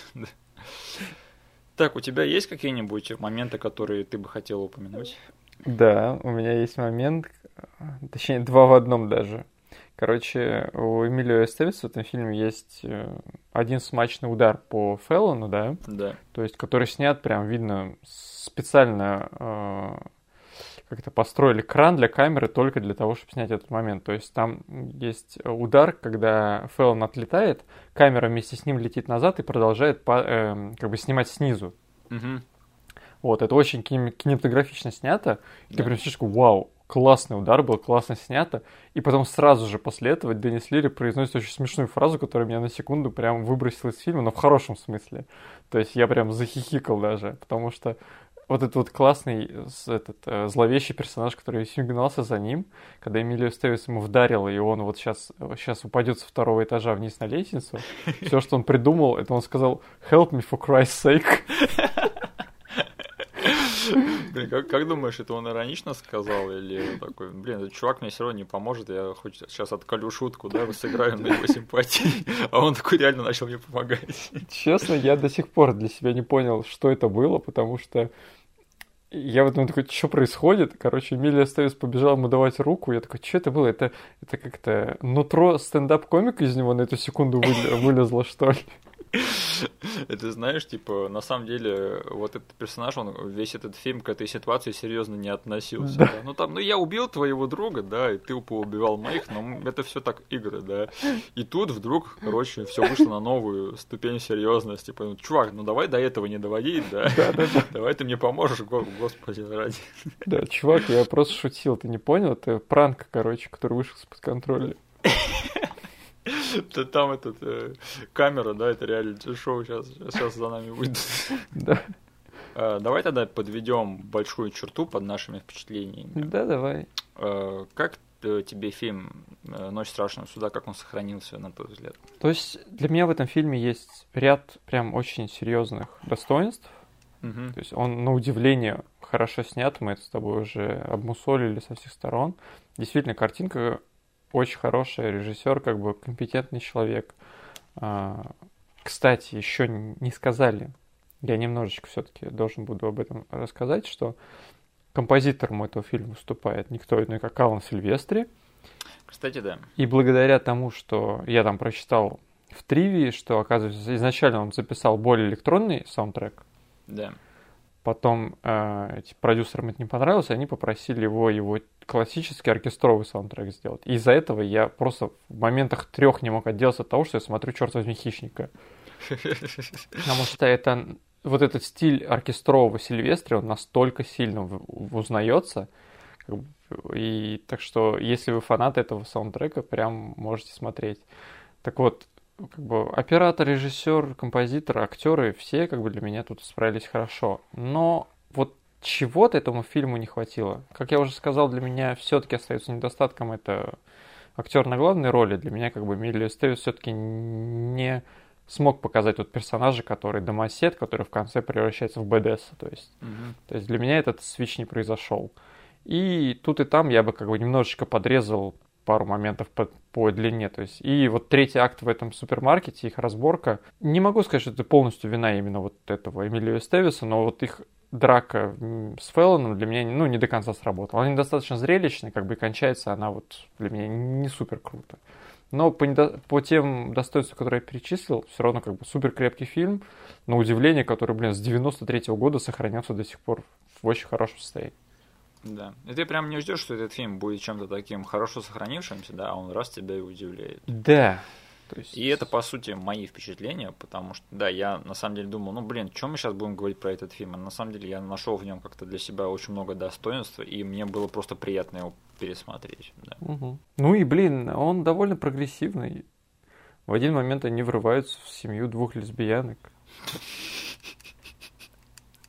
Так, у тебя есть какие-нибудь моменты, которые ты бы хотел упомянуть? Да, у меня есть момент, э, точнее, два в одном даже. Короче, у Эмилио Эстевиса в этом фильме есть э, один смачный удар по Феллону, да, Да. то есть который снят прям видно специально э, как-то построили кран для камеры только для того, чтобы снять этот момент. То есть там есть удар, когда Феллон отлетает, камера вместе с ним летит назад и продолжает по- эм, как бы снимать снизу. Мгм. Вот, это очень кинем- кинематографично снято. И ты Да. прям сидишь, вау, классный удар был, классно снято. И потом сразу же после этого Деннис Лири произносит очень смешную фразу, которая меня на секунду прям выбросила из фильма, но в хорошем смысле. То есть я прям захихикал даже, потому что вот этот вот классный этот, э, зловещий персонаж, который фильм гнался за ним, когда Эмилио Стевис ему вдарил, и он вот сейчас, сейчас упадет со второго этажа вниз на лестницу, все, что он придумал, это он сказал «Help me for Christ's sake». Блин, как, как думаешь, это он иронично сказал или такой, блин, этот чувак мне все равно не поможет, я хоть сейчас отколю шутку, да, сыграю на его симпатии, а он такой реально начал мне помогать. Честно, я до сих пор для себя не понял, что это было, потому что я вот думаю, такой, что происходит? Короче, Эмилия Стевис побежал ему давать руку. Я такой, что это было? Это, это как-то нутро стендап-комика из него на эту секунду выле- вылезло, что ли? Это знаешь, типа, на самом деле, вот этот персонаж, он весь этот фильм к этой ситуации серьезно не относился. Да. да. Ну там, ну я убил твоего друга, да, и ты поубивал моих, но это все так игры, да. И тут вдруг, короче, все вышло на новую ступень серьезности. Типа, ну, чувак, ну давай до этого не доводить, да. Давай ты мне поможешь, го- господи, ради. Да, чувак, я просто шутил, ты не понял? Это пранк, короче, который вышел из-под контроля. Там этот э, камера, да, это реалити-шоу сейчас, сейчас за нами выйдут. Да, Э, Давай тогда подведем большую черту под нашими впечатлениями. да, давай. Э, Как тебе фильм э, «Ночь страшного суда», как он сохранился, на твой взгляд? То есть для меня в этом фильме есть ряд прям очень серьезных достоинств. Мгм. То есть он, на удивление, хорошо снят, мы это с тобой уже обмусолили со всех сторон. Действительно, картинка очень хорошая, режиссер как бы компетентный человек. А, Кстати, еще не сказали, я немножечко все-таки должен буду об этом рассказать, что композитором этого фильма выступает никто иной, как Алан Сильвестри. Кстати, да. И благодаря тому, что я там прочитал в Тривии, что, оказывается, изначально он записал более электронный саундтрек, Да. Потом э, продюсерам это не понравилось, они попросили его его классический оркестровый саундтрек сделать. И из-за этого я просто в моментах трех не мог отделаться от того, что я смотрю «Черт возьми, хищника». Потому что это вот этот стиль оркестрового Сильвестри, он настолько сильно узнается. И так что, если вы фанат этого саундтрека, прям можете смотреть. Так вот, как бы оператор, режиссер, композитор, актеры, все как бы для меня тут справились хорошо. Но вот чего-то этому фильму не хватило. Как я уже сказал, для меня все-таки остается недостатком это актер на главной роли. Для меня как бы Милли Эстевис все-таки не смог показать тот персонажа, который домосед, который в конце превращается в БДС. То есть, mm-hmm. то есть для меня этот свич не произошел. И тут и там я бы как бы немножечко подрезал пару моментов по, по длине. То есть, и вот третий акт в этом супермаркете, их разборка. Не могу сказать, что это полностью вина именно вот этого Эмилио Эстевиса, но вот их драка с Феллоном для меня ну, не до конца сработала. Она недостаточно зрелищная, как бы и кончается она вот для меня не супер круто. Но по, недо... по тем достоинствам, которые я перечислил, все равно как бы супер крепкий фильм, на удивление, который, блин, с 93 -го года сохранялся до сих пор в очень хорошем состоянии. Да. И ты прям не ждешь, что этот фильм будет чем-то таким хорошо сохранившимся, да, а он раз тебя и удивляет. Да. То есть... И это, по сути, мои впечатления, потому что, да, я на самом деле думал, ну, блин, чем мы сейчас будем говорить про этот фильм? А на самом деле я нашел в нем как-то для себя очень много достоинств, и мне было просто приятно его пересмотреть. Да. Угу. Ну и, блин, он довольно прогрессивный. В один момент они врываются в семью двух лесбиянок.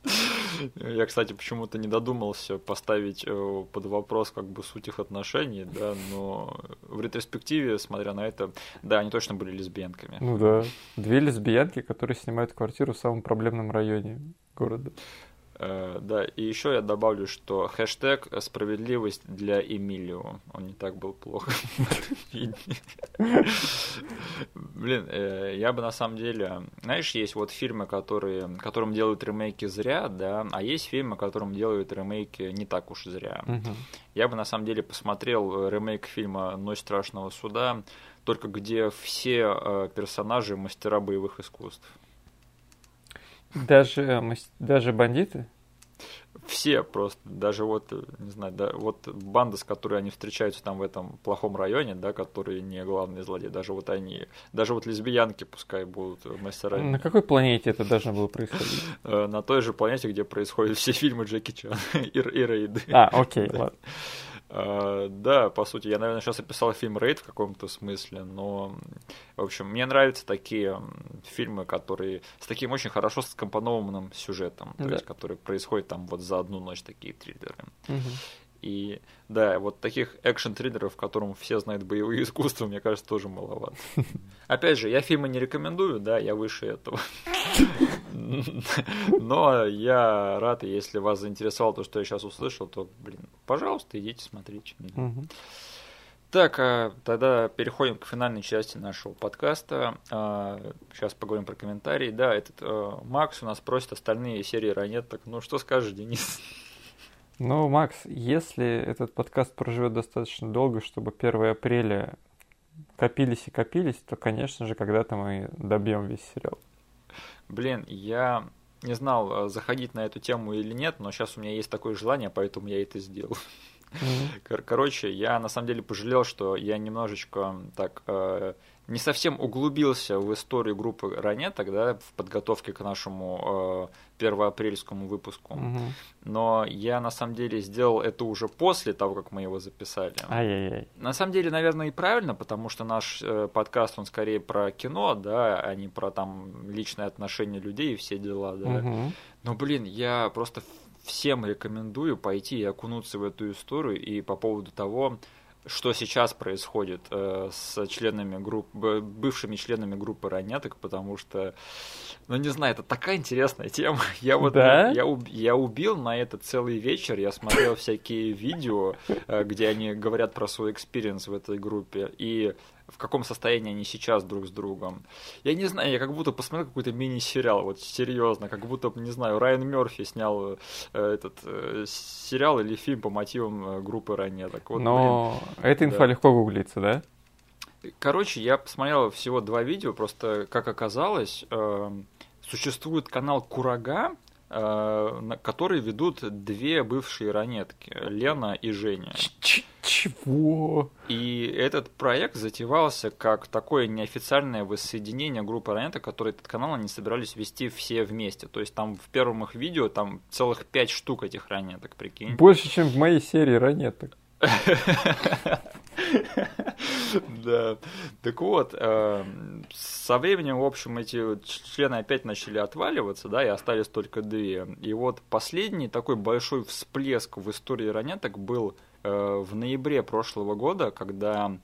Я, кстати, почему-то не додумался поставить э, под вопрос как бы суть их отношений, да, но в ретроспективе, смотря на это, да, они точно были лесбиянками. Ну да, две лесбиянки, которые снимают квартиру в самом проблемном районе города. Э, да, и еще я добавлю, что хэштег справедливость для Эмилио. Он не так был плох Блин, э, я бы на самом деле... Знаешь, есть вот фильмы, которые, которым делают ремейки зря, да, а есть фильмы, которым делают ремейки не так уж зря. Я бы на самом деле посмотрел ремейк фильма «Ночь страшного суда», только где все э, персонажи мастера боевых искусств. Даже, даже бандиты? Все просто, даже вот, не знаю, да, вот банда, с которой они встречаются там в этом плохом районе, да, которые не главные злодеи, даже вот они, даже вот лесбиянки пускай будут мастерами. На какой планете это должно было происходить? Э, на той же планете, где происходят все фильмы Джеки Чан и, и Рейды. А, окей, ладно. Uh, да, по сути, я, наверное, сейчас описал фильм Рейд в каком-то смысле, но, в общем, мне нравятся такие фильмы, которые с таким очень хорошо скомпонованным сюжетом, то да. есть, которые происходят там вот за одну ночь, такие триллеры. Угу. И да, вот таких экшн-триллеров, в котором все знают боевые искусства, мне кажется, тоже маловато. Опять же, я фильмы не рекомендую, да, я выше этого. Но я рад, если вас заинтересовало то, что я сейчас услышал, то, блин, пожалуйста, идите смотрите. Так, а тогда переходим к финальной части нашего подкаста. Сейчас поговорим про комментарии. Да, этот э, Макс у нас просит остальные серии ранеток. Ну, что скажешь, Денис? Ну, Макс, если этот подкаст проживет достаточно долго, чтобы 1 апреля копились и копились, то, конечно же, когда-то мы добьем весь сериал. Блин, я не знал, э, заходить на эту тему или нет, но сейчас у меня есть такое желание, поэтому я это сделал. Mm-hmm. Короче, я на самом деле пожалел, что я немножечко так э, не совсем углубился в историю группы Ранеток, да, в подготовке к нашему э, первоапрельскому выпуску. Угу. Но я на самом деле сделал это уже после того, как мы его записали. Ай-яй-яй. На самом деле, наверное, и правильно, потому что наш э, подкаст, он скорее про кино, да, а не про там личные отношения людей и все дела, да. Угу. Но, блин, я просто всем рекомендую пойти и окунуться в эту историю и по поводу того, что сейчас происходит э, с членами группы, бывшими членами группы ранеток, потому что, ну не знаю, это такая интересная тема. Я вот да? я, я, я убил на это целый вечер, я смотрел всякие видео, э, где они говорят про свой experience в этой группе, и в каком состоянии они сейчас друг с другом. Я не знаю, я как будто посмотрел какой-то мини-сериал, вот серьезно, как будто, не знаю, Райан Мерфи снял э, этот э, сериал или фильм по мотивам э, группы Ранеток. Вот, Но блин, эта инфа да. легко гуглится, да? Короче, я посмотрел всего два видео, просто, как оказалось, э, существует канал Курага, э, которые ведут две бывшие ранетки, Лена и Женя. Чего? И этот проект затевался как такое неофициальное воссоединение группы ранеток, которые этот канал они собирались вести все вместе. То есть там в первом их видео там целых пять штук этих ранеток, прикинь. Больше, чем в моей серии ранеток. Да. Так вот, э, со временем, в общем, эти члены опять начали отваливаться, да, и остались только две. И вот последний такой большой всплеск в истории ранеток был э, в ноябре прошлого года, когда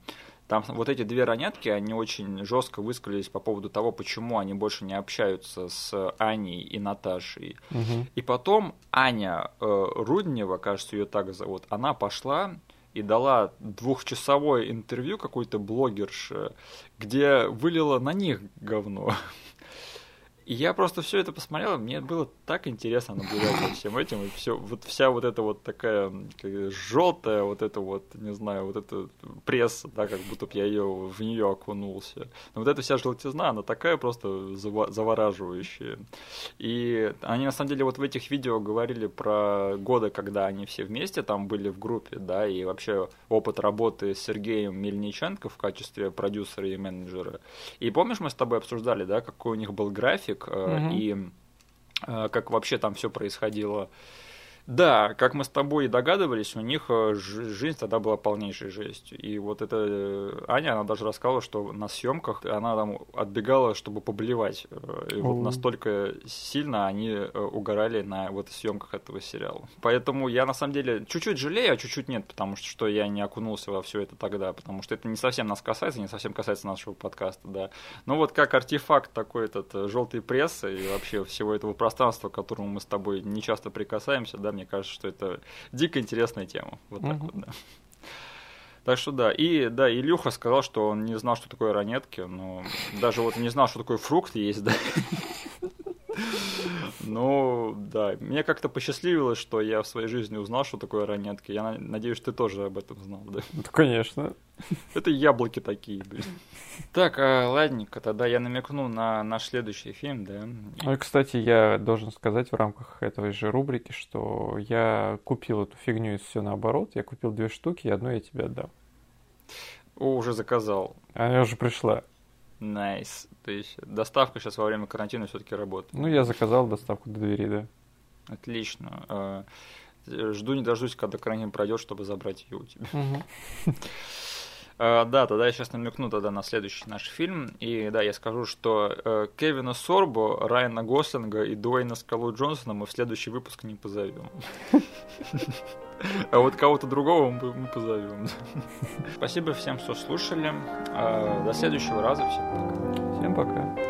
там вот эти две ранятки, они очень жестко высказались по поводу того, почему они больше не общаются с Аней и Наташей. Угу. И потом Аня э, Руднева, кажется, ее так зовут, она пошла и дала двухчасовое интервью какой-то блогерше, где вылила на них говно. Я просто все это посмотрел, мне было так интересно наблюдать за всем этим, и все, вот вся вот эта вот такая желтая, вот эта вот, не знаю, вот эта пресса, да, как будто бы я ее в нее окунулся. Но вот эта вся желтизна, она такая просто завораживающая. И они на самом деле вот в этих видео говорили про годы, когда они все вместе там были в группе, да, и вообще опыт работы с Сергеем Мельниченко в качестве продюсера и менеджера. И помнишь, мы с тобой обсуждали, да, какой у них был график, язык угу. и э, как вообще там все происходило да, как мы с тобой и догадывались, у них э, жизнь тогда была полнейшей жестью. И вот эта э, Аня, она даже рассказала, что на съемках она там отбегала, чтобы поблевать. Э, и вот настолько сильно они угорали на вот съемках этого сериала. Поэтому я на самом деле чуть-чуть жалею, а чуть-чуть нет, потому что, что я не окунулся во все это тогда, потому что это не совсем нас касается, не совсем касается нашего подкаста, да. Но вот как артефакт такой этот желтой прессы и вообще всего этого пространства, к которому мы с тобой не часто прикасаемся, да, мне кажется, что это дико интересная тема. Вот так вот, да. Так что да, и да, Илюха сказал, что он не знал, что такое ранетки, но даже вот не знал, что такое фрукт есть, да. Ну, да, мне как-то посчастливилось, что я в своей жизни узнал, что такое ранетки. Я надеюсь, ты тоже об этом знал, да? Ну, конечно. Это яблоки такие, блин. Так, а, ладненько, тогда я намекну на наш следующий фильм, да. Ну и, кстати, я должен сказать в рамках этой же рубрики, что я купил эту фигню и все наоборот. Я купил две штуки, и одну я тебе отдам. О, уже заказал. Она уже пришла. Nice. Nice. То есть доставка сейчас во время карантина все-таки работает. Ну, я заказал доставку до двери, да. Отлично. А, жду не дождусь, когда карантин пройдет, чтобы забрать ее у тебя. Угу. Да, тогда я сейчас намекну тогда на следующий наш фильм. И да, я скажу, что uh, Кевина Сорбо, Райана Гослинга и Дуэйна Скалу Джонсона мы в следующий выпуск не позовем. А вот кого-то другого мы позовем. Спасибо всем, что слушали. Uh, до следующего раза. Всем пока. Всем пока.